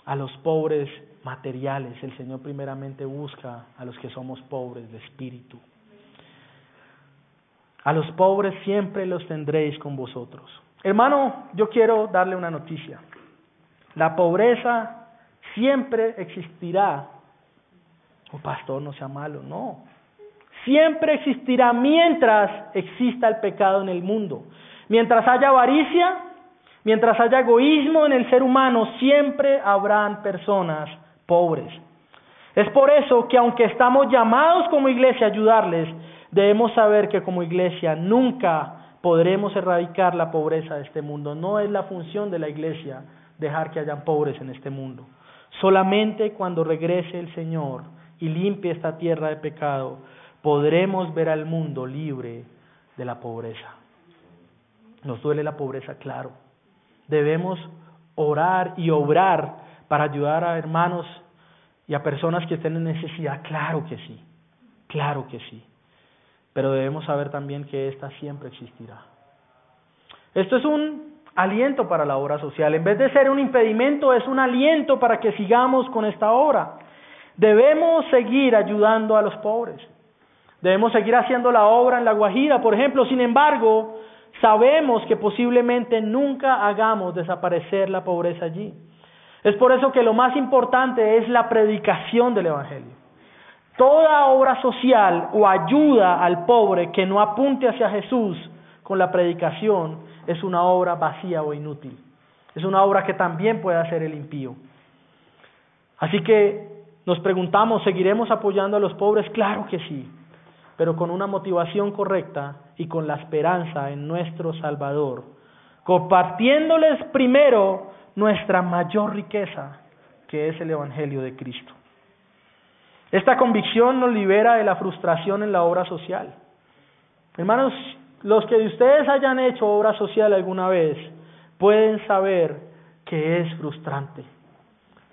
a los pobres materiales. El Señor primeramente busca a los que somos pobres de espíritu. A los pobres siempre los tendréis con vosotros. Hermano, yo quiero darle una noticia. La pobreza siempre existirá. Oh, pastor, no sea malo, no. Siempre existirá mientras exista el pecado en el mundo. Mientras haya avaricia, mientras haya egoísmo en el ser humano, siempre habrán personas pobres. Es por eso que aunque estamos llamados como iglesia a ayudarles, debemos saber que como iglesia nunca podremos erradicar la pobreza de este mundo. No es la función de la iglesia dejar que hayan pobres en este mundo. Solamente cuando regrese el Señor y limpie esta tierra de pecado, podremos ver al mundo libre de la pobreza. Nos duele la pobreza, claro. Debemos orar y obrar para ayudar a hermanos y a personas que estén en necesidad? Claro que sí, claro que sí. Pero debemos saber también que esta siempre existirá. Esto es un aliento para la obra social. En vez de ser un impedimento, es un aliento para que sigamos con esta obra. Debemos seguir ayudando a los pobres. Debemos seguir haciendo la obra en la Guajira, por ejemplo. Sin embargo, sabemos que posiblemente nunca hagamos desaparecer la pobreza allí. Es por eso que lo más importante es la predicación del Evangelio. toda obra social o ayuda al pobre que no apunte hacia Jesús con la predicación es una obra vacía o inútil. Es una obra que también puede hacer el impío. Así que nos preguntamos, ¿seguiremos apoyando a los pobres? Claro que sí, pero con una motivación correcta y con la esperanza en nuestro Salvador, compartiéndoles primero nuestra mayor riqueza, que es el Evangelio de Cristo. Esta convicción nos libera de la frustración en la obra social. Hermanos, los que de ustedes hayan hecho obra social alguna vez pueden saber que es frustrante.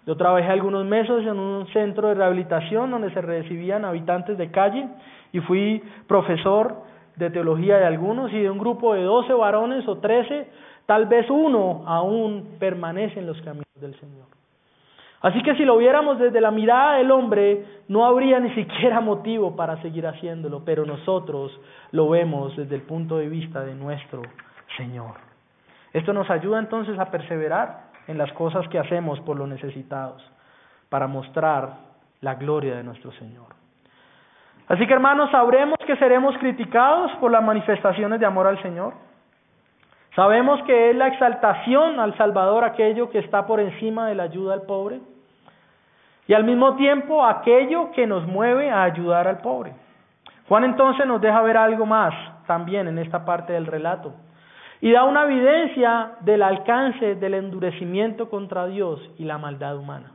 Yo trabajé algunos meses en un centro de rehabilitación donde se recibían habitantes de calle y fui profesor de teología de algunos y de un grupo de 12 varones o 13, tal vez uno aún permanece en los caminos del Señor. Así que si lo viéramos desde la mirada del hombre, no habría ni siquiera motivo para seguir haciéndolo, pero nosotros lo vemos desde el punto de vista de nuestro Señor. Esto nos ayuda entonces a perseverar en las cosas que hacemos por los necesitados, para mostrar la gloria de nuestro Señor. Así que hermanos, sabremos que seremos criticados por las manifestaciones de amor al Señor. Sabemos que es la exaltación al Salvador aquello que está por encima de la ayuda al pobre y al mismo tiempo aquello que nos mueve a ayudar al pobre. Juan entonces nos deja ver algo más también en esta parte del relato y da una evidencia del alcance del endurecimiento contra Dios y la maldad humana.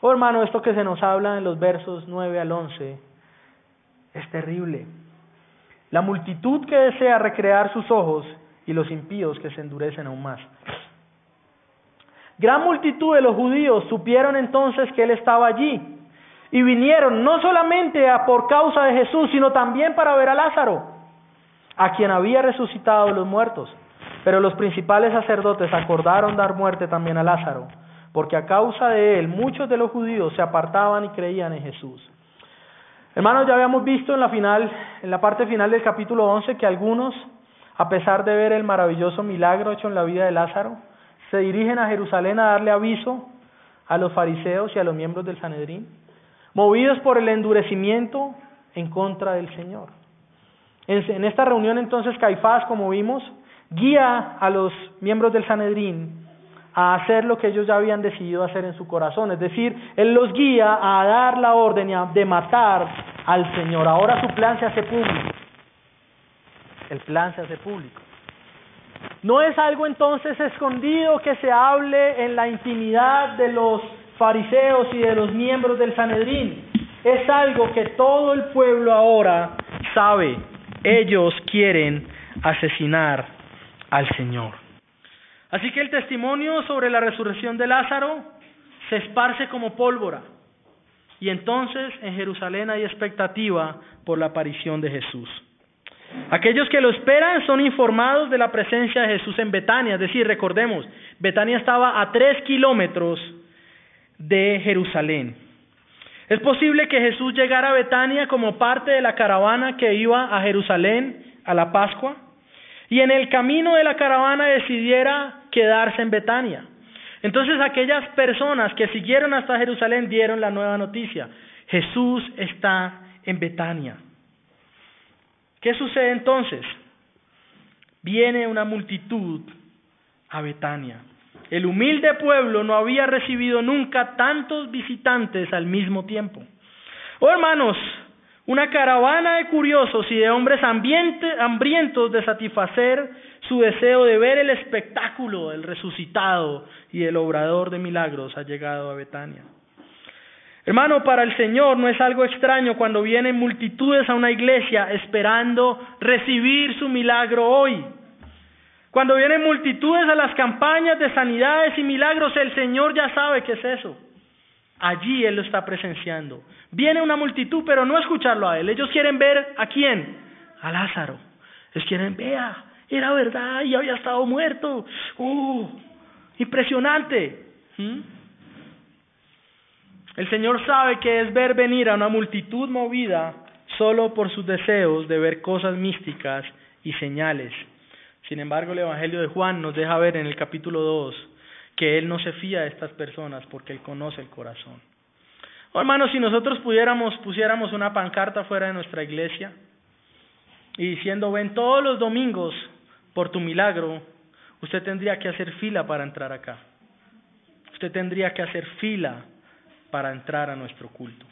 Oh hermano, esto que se nos habla en los versos 9 al 11 es terrible. La multitud que desea recrear sus ojos y los impíos que se endurecen aún más. Gran multitud de los judíos supieron entonces que él estaba allí y vinieron no solamente a por causa de Jesús, sino también para ver a Lázaro, a quien había resucitado de los muertos. Pero los principales sacerdotes acordaron dar muerte también a Lázaro, porque a causa de él muchos de los judíos se apartaban y creían en Jesús. Hermanos, ya habíamos visto en la final, en la parte final del capítulo 11 que algunos a pesar de ver el maravilloso milagro hecho en la vida de Lázaro, se dirigen a Jerusalén a darle aviso a los fariseos y a los miembros del Sanedrín, movidos por el endurecimiento en contra del Señor. En esta reunión entonces Caifás, como vimos, guía a los miembros del Sanedrín a hacer lo que ellos ya habían decidido hacer en su corazón, es decir, él los guía a dar la orden de matar al Señor. Ahora su plan se hace público el plan se hace público. No es algo entonces escondido que se hable en la intimidad de los fariseos y de los miembros del Sanedrín. Es algo que todo el pueblo ahora sabe. Ellos quieren asesinar al Señor. Así que el testimonio sobre la resurrección de Lázaro se esparce como pólvora. Y entonces en Jerusalén hay expectativa por la aparición de Jesús. Aquellos que lo esperan son informados de la presencia de Jesús en Betania, es decir, recordemos, Betania estaba a tres kilómetros de Jerusalén. Es posible que Jesús llegara a Betania como parte de la caravana que iba a Jerusalén a la Pascua y en el camino de la caravana decidiera quedarse en Betania. Entonces aquellas personas que siguieron hasta Jerusalén dieron la nueva noticia. Jesús está en Betania. ¿Qué sucede entonces? Viene una multitud a Betania. El humilde pueblo no había recibido nunca tantos visitantes al mismo tiempo. Oh hermanos, una caravana de curiosos y de hombres hambrientos de satisfacer su deseo de ver el espectáculo del resucitado y el obrador de milagros ha llegado a Betania. Hermano, para el Señor no es algo extraño cuando vienen multitudes a una iglesia esperando recibir su milagro hoy. Cuando vienen multitudes a las campañas de sanidades y milagros, el Señor ya sabe qué es eso. Allí Él lo está presenciando. Viene una multitud, pero no escucharlo a Él. Ellos quieren ver a quién? A Lázaro. Ellos quieren, vea, era verdad y había estado muerto. ¡Uh! Impresionante. ¿Mm? El Señor sabe que es ver venir a una multitud movida solo por sus deseos de ver cosas místicas y señales. Sin embargo, el Evangelio de Juan nos deja ver en el capítulo 2 que Él no se fía de estas personas porque Él conoce el corazón. Oh, hermanos, si nosotros pudiéramos, pusiéramos una pancarta fuera de nuestra iglesia y diciendo, ven todos los domingos por tu milagro, usted tendría que hacer fila para entrar acá. Usted tendría que hacer fila para entrar a nuestro culto.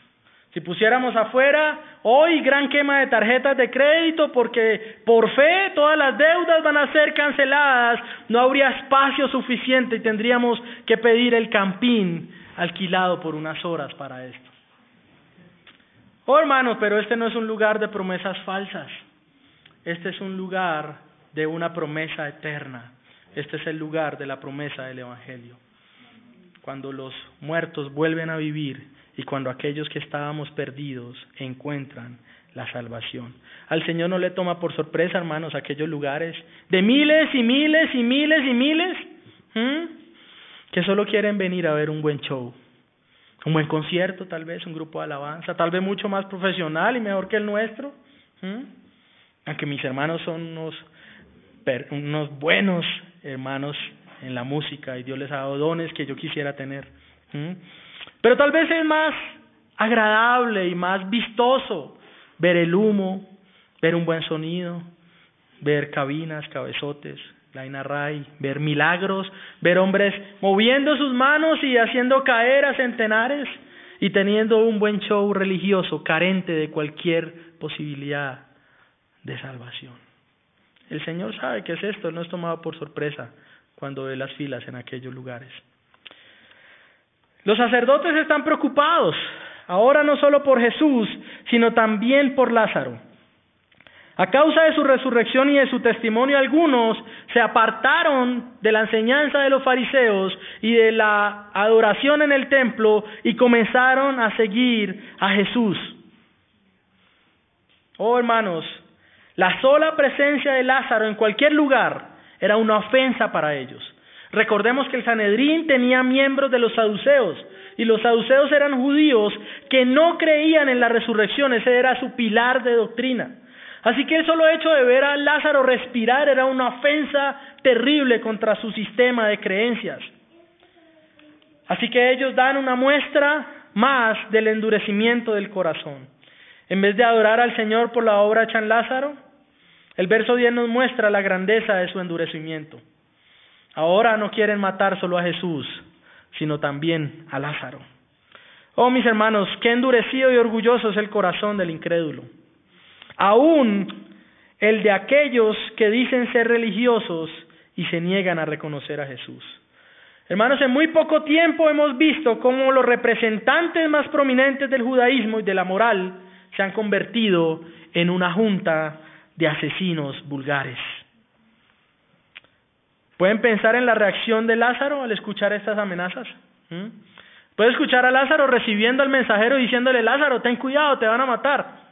Si pusiéramos afuera, hoy gran quema de tarjetas de crédito porque por fe todas las deudas van a ser canceladas, no habría espacio suficiente y tendríamos que pedir el campín alquilado por unas horas para esto. Oh hermanos, pero este no es un lugar de promesas falsas, este es un lugar de una promesa eterna, este es el lugar de la promesa del Evangelio. Cuando los muertos vuelven a vivir, y cuando aquellos que estábamos perdidos encuentran la salvación. Al Señor no le toma por sorpresa, hermanos, aquellos lugares de miles y miles y miles y miles que solo quieren venir a ver un buen show, un buen concierto tal vez, un grupo de alabanza, tal vez mucho más profesional y mejor que el nuestro. Aunque mis hermanos son unos, buenos hermanos en la música y Dios les ha dado dones que yo quisiera tener. Pero tal vez es más agradable y más vistoso ver el humo, ver un buen sonido, ver cabinas, cabezotes, line array, ver milagros, ver hombres moviendo sus manos y haciendo caer a centenares y teniendo un buen show religioso carente de cualquier posibilidad de salvación. El Señor sabe que es esto, no es tomado por sorpresa cuando ve las filas en aquellos lugares. Los sacerdotes están preocupados, ahora no solo por Jesús, sino también por Lázaro. A causa de su resurrección y de su testimonio, algunos se apartaron de la enseñanza de los fariseos y de la adoración en el templo y comenzaron a seguir a Jesús. Oh hermanos, la sola presencia de Lázaro en cualquier lugar era una ofensa para ellos. Recordemos que el Sanedrín tenía miembros de los saduceos y los saduceos eran judíos que no creían en la resurrección, ese era su pilar de doctrina. Así que el solo hecho de ver a Lázaro respirar era una ofensa terrible contra su sistema de creencias. Así que ellos dan una muestra más del endurecimiento del corazón. En vez de adorar al Señor por la obra hecha en Lázaro, el verso 10 nos muestra la grandeza de su endurecimiento. Ahora no quieren matar solo a Jesús, sino también a Lázaro. Oh, mis hermanos, qué endurecido y orgulloso es el corazón del incrédulo. Aún el de aquellos que dicen ser religiosos y se niegan a reconocer a Jesús. Hermanos, en muy poco tiempo hemos visto cómo los representantes más prominentes del judaísmo y de la moral se han convertido en una junta de asesinos vulgares. ¿Pueden pensar en la reacción de Lázaro al escuchar estas amenazas? ¿Mm? Puede escuchar a Lázaro recibiendo al mensajero diciéndole, Lázaro, ten cuidado, te van a matar.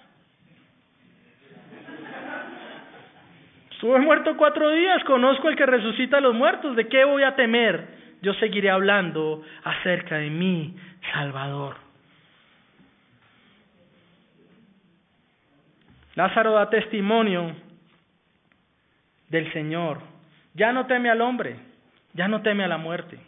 Estuve muerto cuatro días, conozco el que resucita a los muertos, ¿de qué voy a temer? Yo seguiré hablando acerca de mi Salvador. Lázaro da testimonio del Señor ya no teme al hombre, ya no teme a la muerte.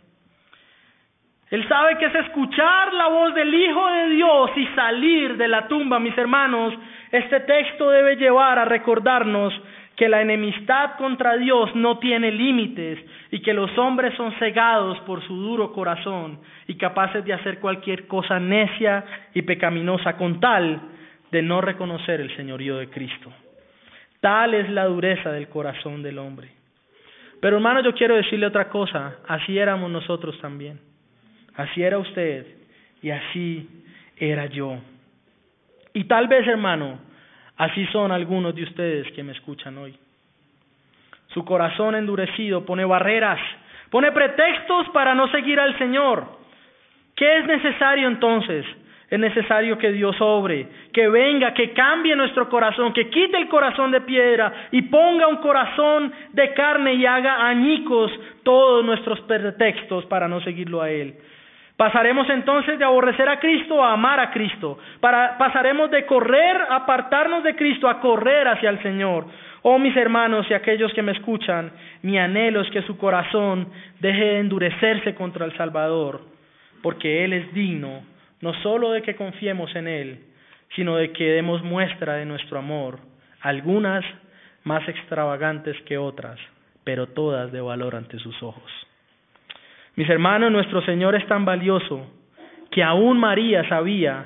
Él sabe que es escuchar la voz del Hijo de Dios y salir de la tumba, mis hermanos. Este texto debe llevar a recordarnos que la enemistad contra Dios no tiene límites y que los hombres son cegados por su duro corazón y capaces de hacer cualquier cosa necia y pecaminosa con tal de no reconocer el señorío de Cristo. Tal es la dureza del corazón del hombre. Pero hermano, yo quiero decirle otra cosa, así éramos nosotros también, así era usted y así era yo. Y tal vez, hermano, así son algunos de ustedes que me escuchan hoy. Su corazón endurecido pone barreras, pone pretextos para no seguir al Señor. ¿Qué es necesario entonces? Es necesario que Dios obre, que venga, que cambie nuestro corazón, que quite el corazón de piedra y ponga un corazón de carne y haga añicos todos nuestros pretextos para no seguirlo a Él. Pasaremos entonces de aborrecer a Cristo a amar a Cristo. pasaremos de correr, apartarnos de Cristo, a correr hacia el Señor. Oh mis hermanos y aquellos que me escuchan, mi anhelo es que su corazón deje de endurecerse contra el Salvador, porque Él es digno no solo de que confiemos en Él, sino de que demos muestra de nuestro amor, algunas más extravagantes que otras, pero todas de valor ante sus ojos. Mis hermanos, nuestro Señor es tan valioso que aún María sabía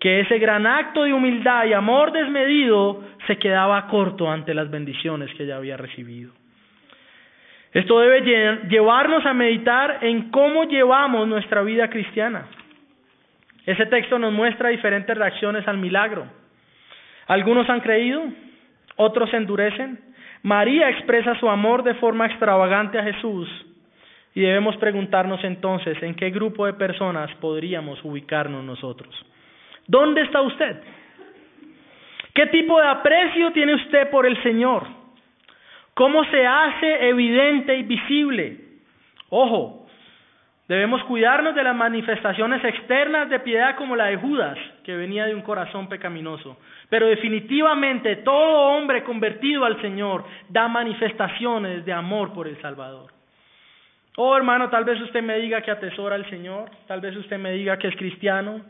que ese gran acto de humildad y amor desmedido se quedaba corto ante las bendiciones que ella había recibido. Esto debe llevarnos a meditar en cómo llevamos nuestra vida cristiana. Ese texto nos muestra diferentes reacciones al milagro. Algunos han creído, otros se endurecen. María expresa su amor de forma extravagante a Jesús y debemos preguntarnos entonces en qué grupo de personas podríamos ubicarnos nosotros. ¿Dónde está usted? ¿Qué tipo de aprecio tiene usted por el Señor? ¿Cómo se hace evidente y visible? Ojo, debemos cuidarnos de las manifestaciones externas de piedad como la de Judas, que venía de un corazón pecaminoso. Pero definitivamente todo hombre convertido al Señor da manifestaciones de amor por el Salvador. Oh hermano, tal vez usted me diga que atesora al Señor, tal vez usted me diga que es cristiano,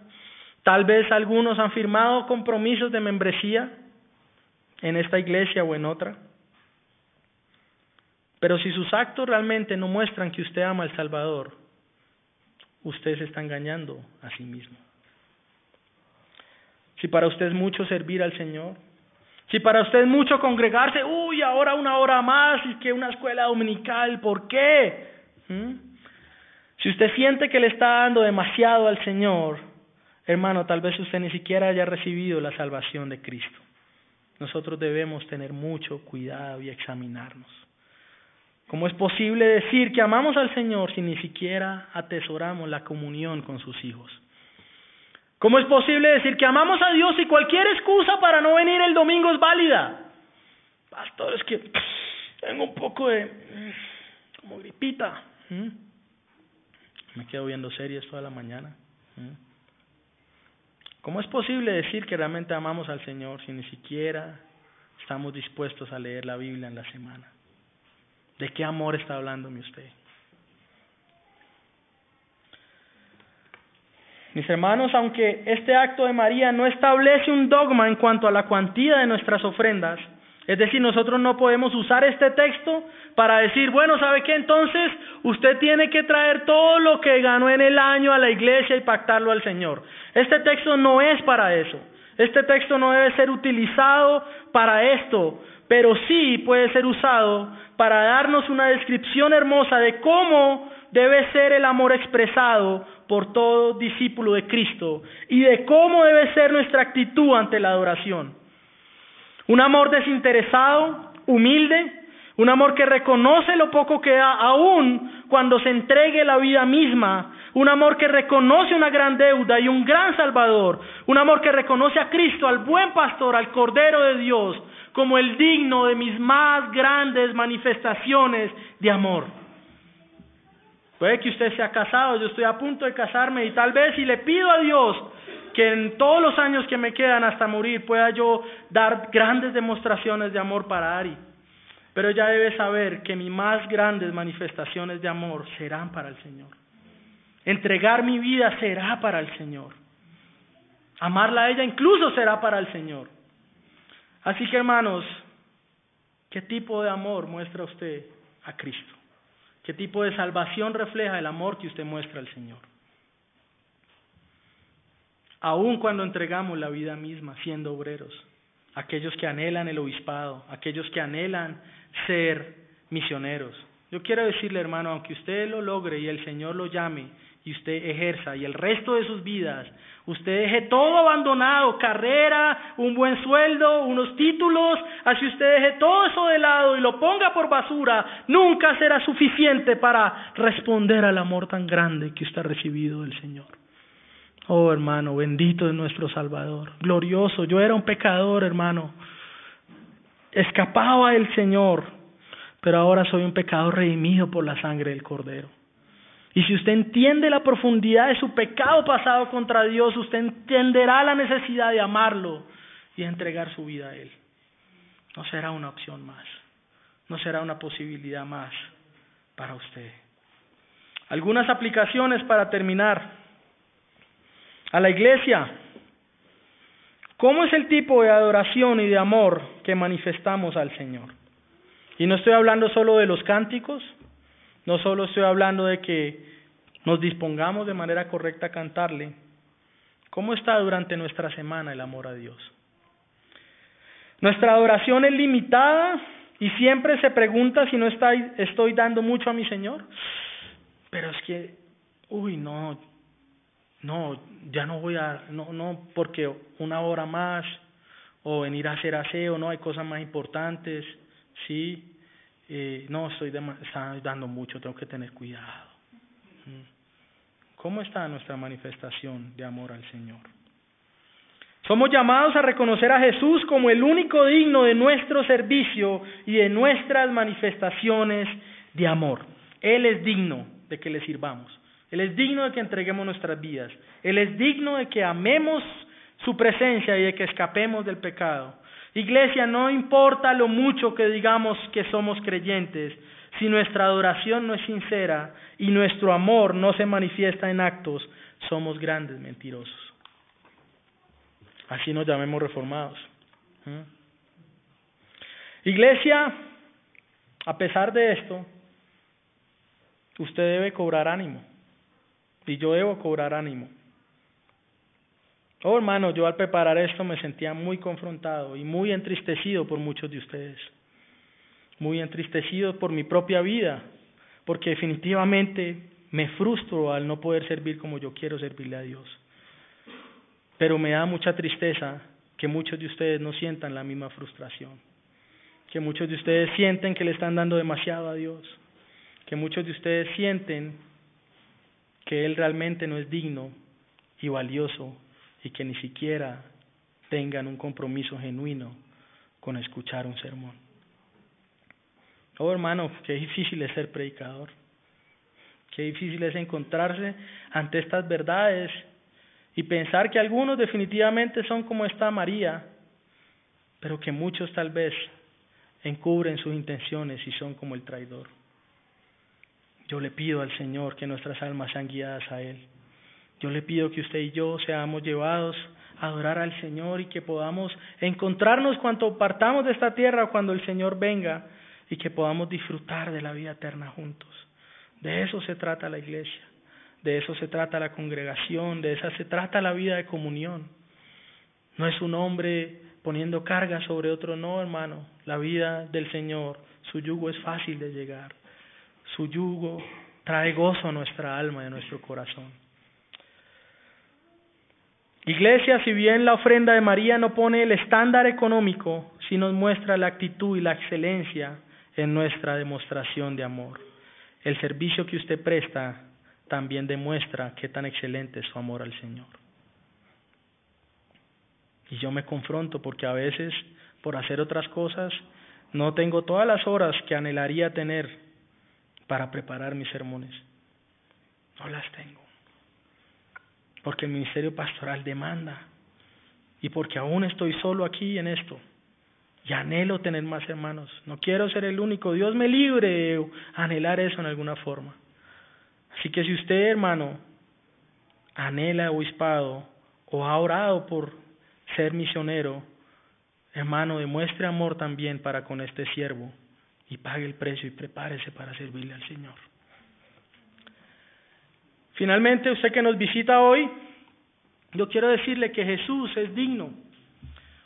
Tal vez algunos han firmado compromisos de membresía en esta iglesia o en otra. Pero si sus actos realmente no muestran que usted ama al Salvador, usted se está engañando a sí mismo. Si para usted es mucho servir al Señor, si para usted es mucho congregarse, uy, ahora una hora más y que una escuela dominical, ¿por qué? ¿Mm? Si usted siente que le está dando demasiado al Señor, Hermano, tal vez usted ni siquiera haya recibido la salvación de Cristo. Nosotros debemos tener mucho cuidado y examinarnos. ¿Cómo es posible decir que amamos al Señor si ni siquiera atesoramos la comunión con sus hijos? ¿Cómo es posible decir que amamos a Dios si cualquier excusa para no venir el domingo es válida? Pastor, es que tengo un poco de como gripita. Me quedo viendo series toda la mañana. ¿Cómo es posible decir que realmente amamos al Señor si ni siquiera estamos dispuestos a leer la Biblia en la semana? ¿De qué amor está hablándome usted? Mis hermanos, aunque este acto de María no establece un dogma en cuanto a la cuantía de nuestras ofrendas, es decir, nosotros no podemos usar este texto para decir, bueno, ¿sabe qué? Entonces usted tiene que traer todo lo que ganó en el año a la iglesia y pactarlo al Señor. Este texto no es para eso. Este texto no debe ser utilizado para esto, pero sí puede ser usado para darnos una descripción hermosa de cómo debe ser el amor expresado por todo discípulo de Cristo y de cómo debe ser nuestra actitud ante la adoración. Un amor desinteresado, humilde, un amor que reconoce lo poco que da aún cuando se entregue la vida misma, un amor que reconoce una gran deuda y un gran Salvador, un amor que reconoce a Cristo, al buen pastor, al Cordero de Dios, como el digno de mis más grandes manifestaciones de amor. Puede que usted sea casado, yo estoy a punto de casarme y tal vez si le pido a Dios que en todos los años que me quedan hasta morir pueda yo dar grandes demostraciones de amor para Ari. Pero ella debe saber que mis más grandes manifestaciones de amor serán para el Señor. Entregar mi vida será para el Señor. Amarla a ella incluso será para el Señor. Así que hermanos, ¿qué tipo de amor muestra usted a Cristo? ¿Qué tipo de salvación refleja el amor que usted muestra al Señor? Aun cuando entregamos la vida misma siendo obreros, aquellos que anhelan el obispado, aquellos que anhelan ser misioneros. Yo quiero decirle, hermano, aunque usted lo logre y el Señor lo llame usted ejerza y el resto de sus vidas, usted deje todo abandonado, carrera, un buen sueldo, unos títulos, así usted deje todo eso de lado y lo ponga por basura, nunca será suficiente para responder al amor tan grande que usted ha recibido del Señor. Oh hermano, bendito es nuestro Salvador, glorioso. Yo era un pecador, hermano. Escapaba del Señor, pero ahora soy un pecador redimido por la sangre del Cordero. Y si usted entiende la profundidad de su pecado pasado contra Dios, usted entenderá la necesidad de amarlo y de entregar su vida a Él. No será una opción más, no será una posibilidad más para usted. Algunas aplicaciones para terminar. a la iglesia. ¿Cómo es el tipo de adoración y de amor que manifestamos al Señor? Y no estoy hablando solo de los cánticos, no solo estoy hablando de que nos dispongamos de manera correcta a cantarle. ¿Cómo está durante nuestra semana el amor a Dios? Nuestra adoración es limitada y siempre se pregunta si no estoy, dando mucho a mi Señor. Pero es que, uy, no, no, ya no voy a, no, no, porque una hora más o venir a hacer aseo, no, hay cosas más importantes, sí, no, estoy, estoy dando mucho, tengo que tener cuidado. Mm. ¿Cómo está nuestra manifestación de amor al Señor? Somos llamados a reconocer a Jesús como el único digno de nuestro servicio y de nuestras manifestaciones de amor. Él es digno de que le sirvamos. Él es digno de que entreguemos nuestras vidas. Él es digno de que amemos su presencia y de que escapemos del pecado. Iglesia, no importa lo mucho que digamos que somos creyentes, si nuestra adoración no es sincera y nuestro amor no se manifiesta en actos, somos grandes mentirosos. Así nos llamemos reformados. ¿Mm? Iglesia, a pesar de esto, usted debe cobrar ánimo. Y yo debo cobrar ánimo. Oh hermano, yo al preparar esto me sentía muy confrontado y muy entristecido por muchos de ustedes. Muy entristecido por mi propia vida, porque definitivamente me frustro al no poder servir como yo quiero servirle a Dios. Pero me da mucha tristeza que muchos de ustedes no sientan la misma frustración, que muchos de ustedes sienten que le están dando demasiado a Dios, que muchos de ustedes sienten que Él realmente no es digno y valioso y que ni siquiera tengan un compromiso genuino con escuchar un sermón. Oh hermano, qué difícil es ser predicador, qué difícil es encontrarse ante estas verdades y pensar que algunos definitivamente son como esta María, pero que muchos tal vez encubren sus intenciones y son como el traidor. Yo le pido al Señor que nuestras almas sean guiadas a Él. Yo le pido que usted y yo seamos llevados a adorar al Señor y que podamos encontrarnos cuando partamos de esta tierra, cuando el Señor venga, y que podamos disfrutar de la vida eterna juntos. De eso se trata la iglesia. De eso se trata la congregación, de esa se trata la vida de comunión. No es un hombre poniendo carga sobre otro, no, hermano. La vida del Señor, su yugo es fácil de llegar. Su yugo trae gozo a nuestra alma y a nuestro corazón. Iglesia, si bien la ofrenda de María no pone el estándar económico, sí nos muestra la actitud y la excelencia en nuestra demostración de amor. El servicio que usted presta también demuestra qué tan excelente es su amor al Señor. Y yo me confronto porque a veces, por hacer otras cosas, no tengo todas las horas que anhelaría tener para preparar mis sermones. No las tengo. Porque el ministerio pastoral demanda. Y porque aún estoy solo aquí en esto. Y anhelo tener más hermanos. No quiero ser el único. Dios me libre de anhelar eso en alguna forma. Así que si usted, hermano, anhela obispado o ha orado por ser misionero, hermano, demuestre amor también para con este siervo y pague el precio y prepárese para servirle al Señor. Finalmente, usted que nos visita hoy, yo quiero decirle que Jesús es digno.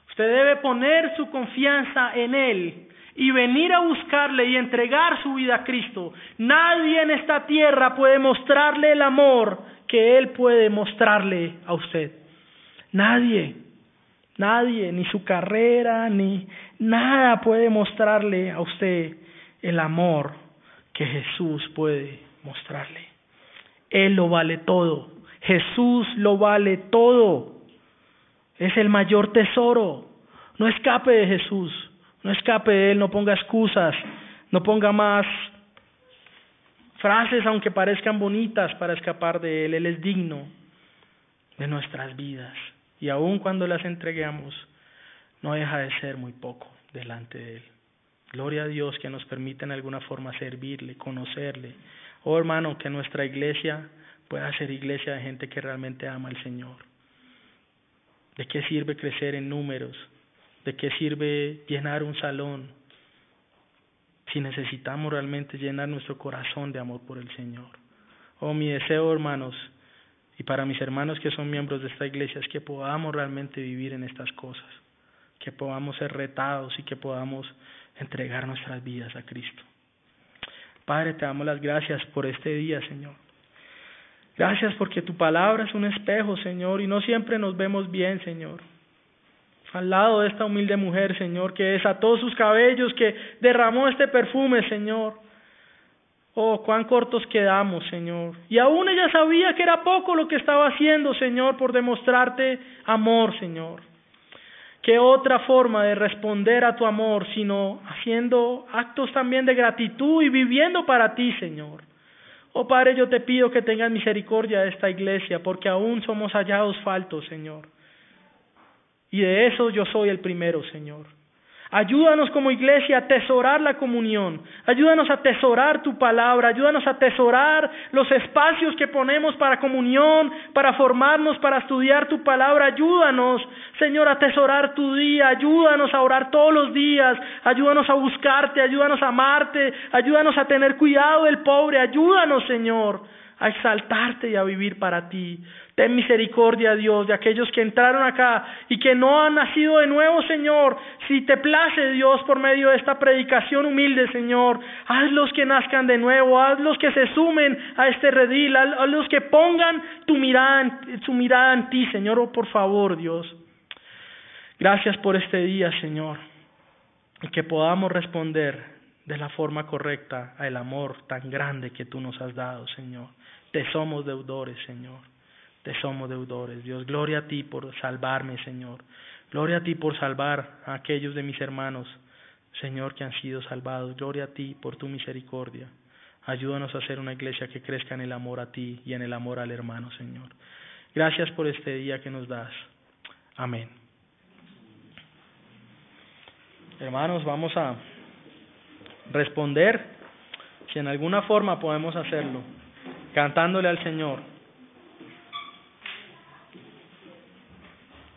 Usted debe poner su confianza en Él y venir a buscarle y entregar su vida a Cristo. Nadie en esta tierra puede mostrarle el amor que Él puede mostrarle a usted. Nadie, nadie, ni su carrera, ni nada puede mostrarle a usted el amor que Jesús puede mostrarle. Él lo vale todo. Jesús lo vale todo. Es el mayor tesoro. No escape de Jesús. No escape de Él, no ponga excusas, no ponga más frases aunque parezcan bonitas para escapar de Él. Él es digno de nuestras vidas. Y aun cuando las entreguemos, no deja de ser muy poco delante de Él. Gloria a Dios que nos permite en alguna forma servirle, conocerle. Oh hermano, que nuestra iglesia pueda ser iglesia de gente que realmente ama al Señor ¿De qué sirve crecer en números? ¿De qué sirve llenar un salón? Si necesitamos realmente llenar nuestro corazón de amor por el Señor. Oh, mi deseo, hermanos, y para mis hermanos que son miembros de esta iglesia, es que podamos realmente vivir en estas cosas, que podamos ser retados y que podamos entregar nuestras vidas a Cristo. Padre, te damos las gracias por este día, Señor. Gracias porque tu palabra es un espejo, Señor, y no siempre nos vemos bien, Señor. Al lado de esta humilde mujer, Señor, que desató sus cabellos, que derramó este perfume, Señor. Oh, cuán cortos quedamos, Señor. Y aún ella sabía que era poco lo que estaba haciendo, Señor, por demostrarte amor, Señor. ¿Qué otra forma de responder a tu amor sino haciendo actos también de gratitud y viviendo para ti, Señor? Oh Padre, yo te pido que tengas misericordia de esta iglesia, porque aún somos hallados faltos, Señor. Y de eso yo soy el primero, Señor. Ayúdanos como iglesia a atesorar la comunión. Ayúdanos a atesorar tu palabra. Ayúdanos a atesorar los espacios que ponemos para comunión, para formarnos, para estudiar tu palabra. Ayúdanos, Señor, a atesorar tu día. Ayúdanos a orar todos los días. Ayúdanos a buscarte. Ayúdanos a amarte. Ayúdanos a tener cuidado del pobre. Ayúdanos, Señor, a exaltarte y a vivir para ti. Ten misericordia, Dios, de aquellos que entraron acá y que no han nacido de nuevo, Señor. Si te place, Dios, por medio de esta predicación humilde, Señor, hazlos que nazcan de nuevo, hazlos que se sumen a este redil, hazlos que pongan tu su mirada en ti, Señor, oh, por favor, Dios. Gracias por este día, Señor, y que podamos responder de la forma correcta al amor tan grande que tú nos has dado, Señor. Te somos deudores, Señor te somos deudores. Dios, gloria a ti por salvarme, Señor. Gloria a ti por salvar a aquellos de mis hermanos, Señor, que han sido salvados. Gloria a ti por tu misericordia. Ayúdanos a ser una iglesia que crezca en el amor a ti y en el amor al hermano, Señor. Gracias por este día que nos das. Amén. Hermanos, vamos a responder si en alguna forma podemos hacerlo, cantándole al Señor.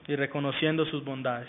Y reconociendo sus bondades.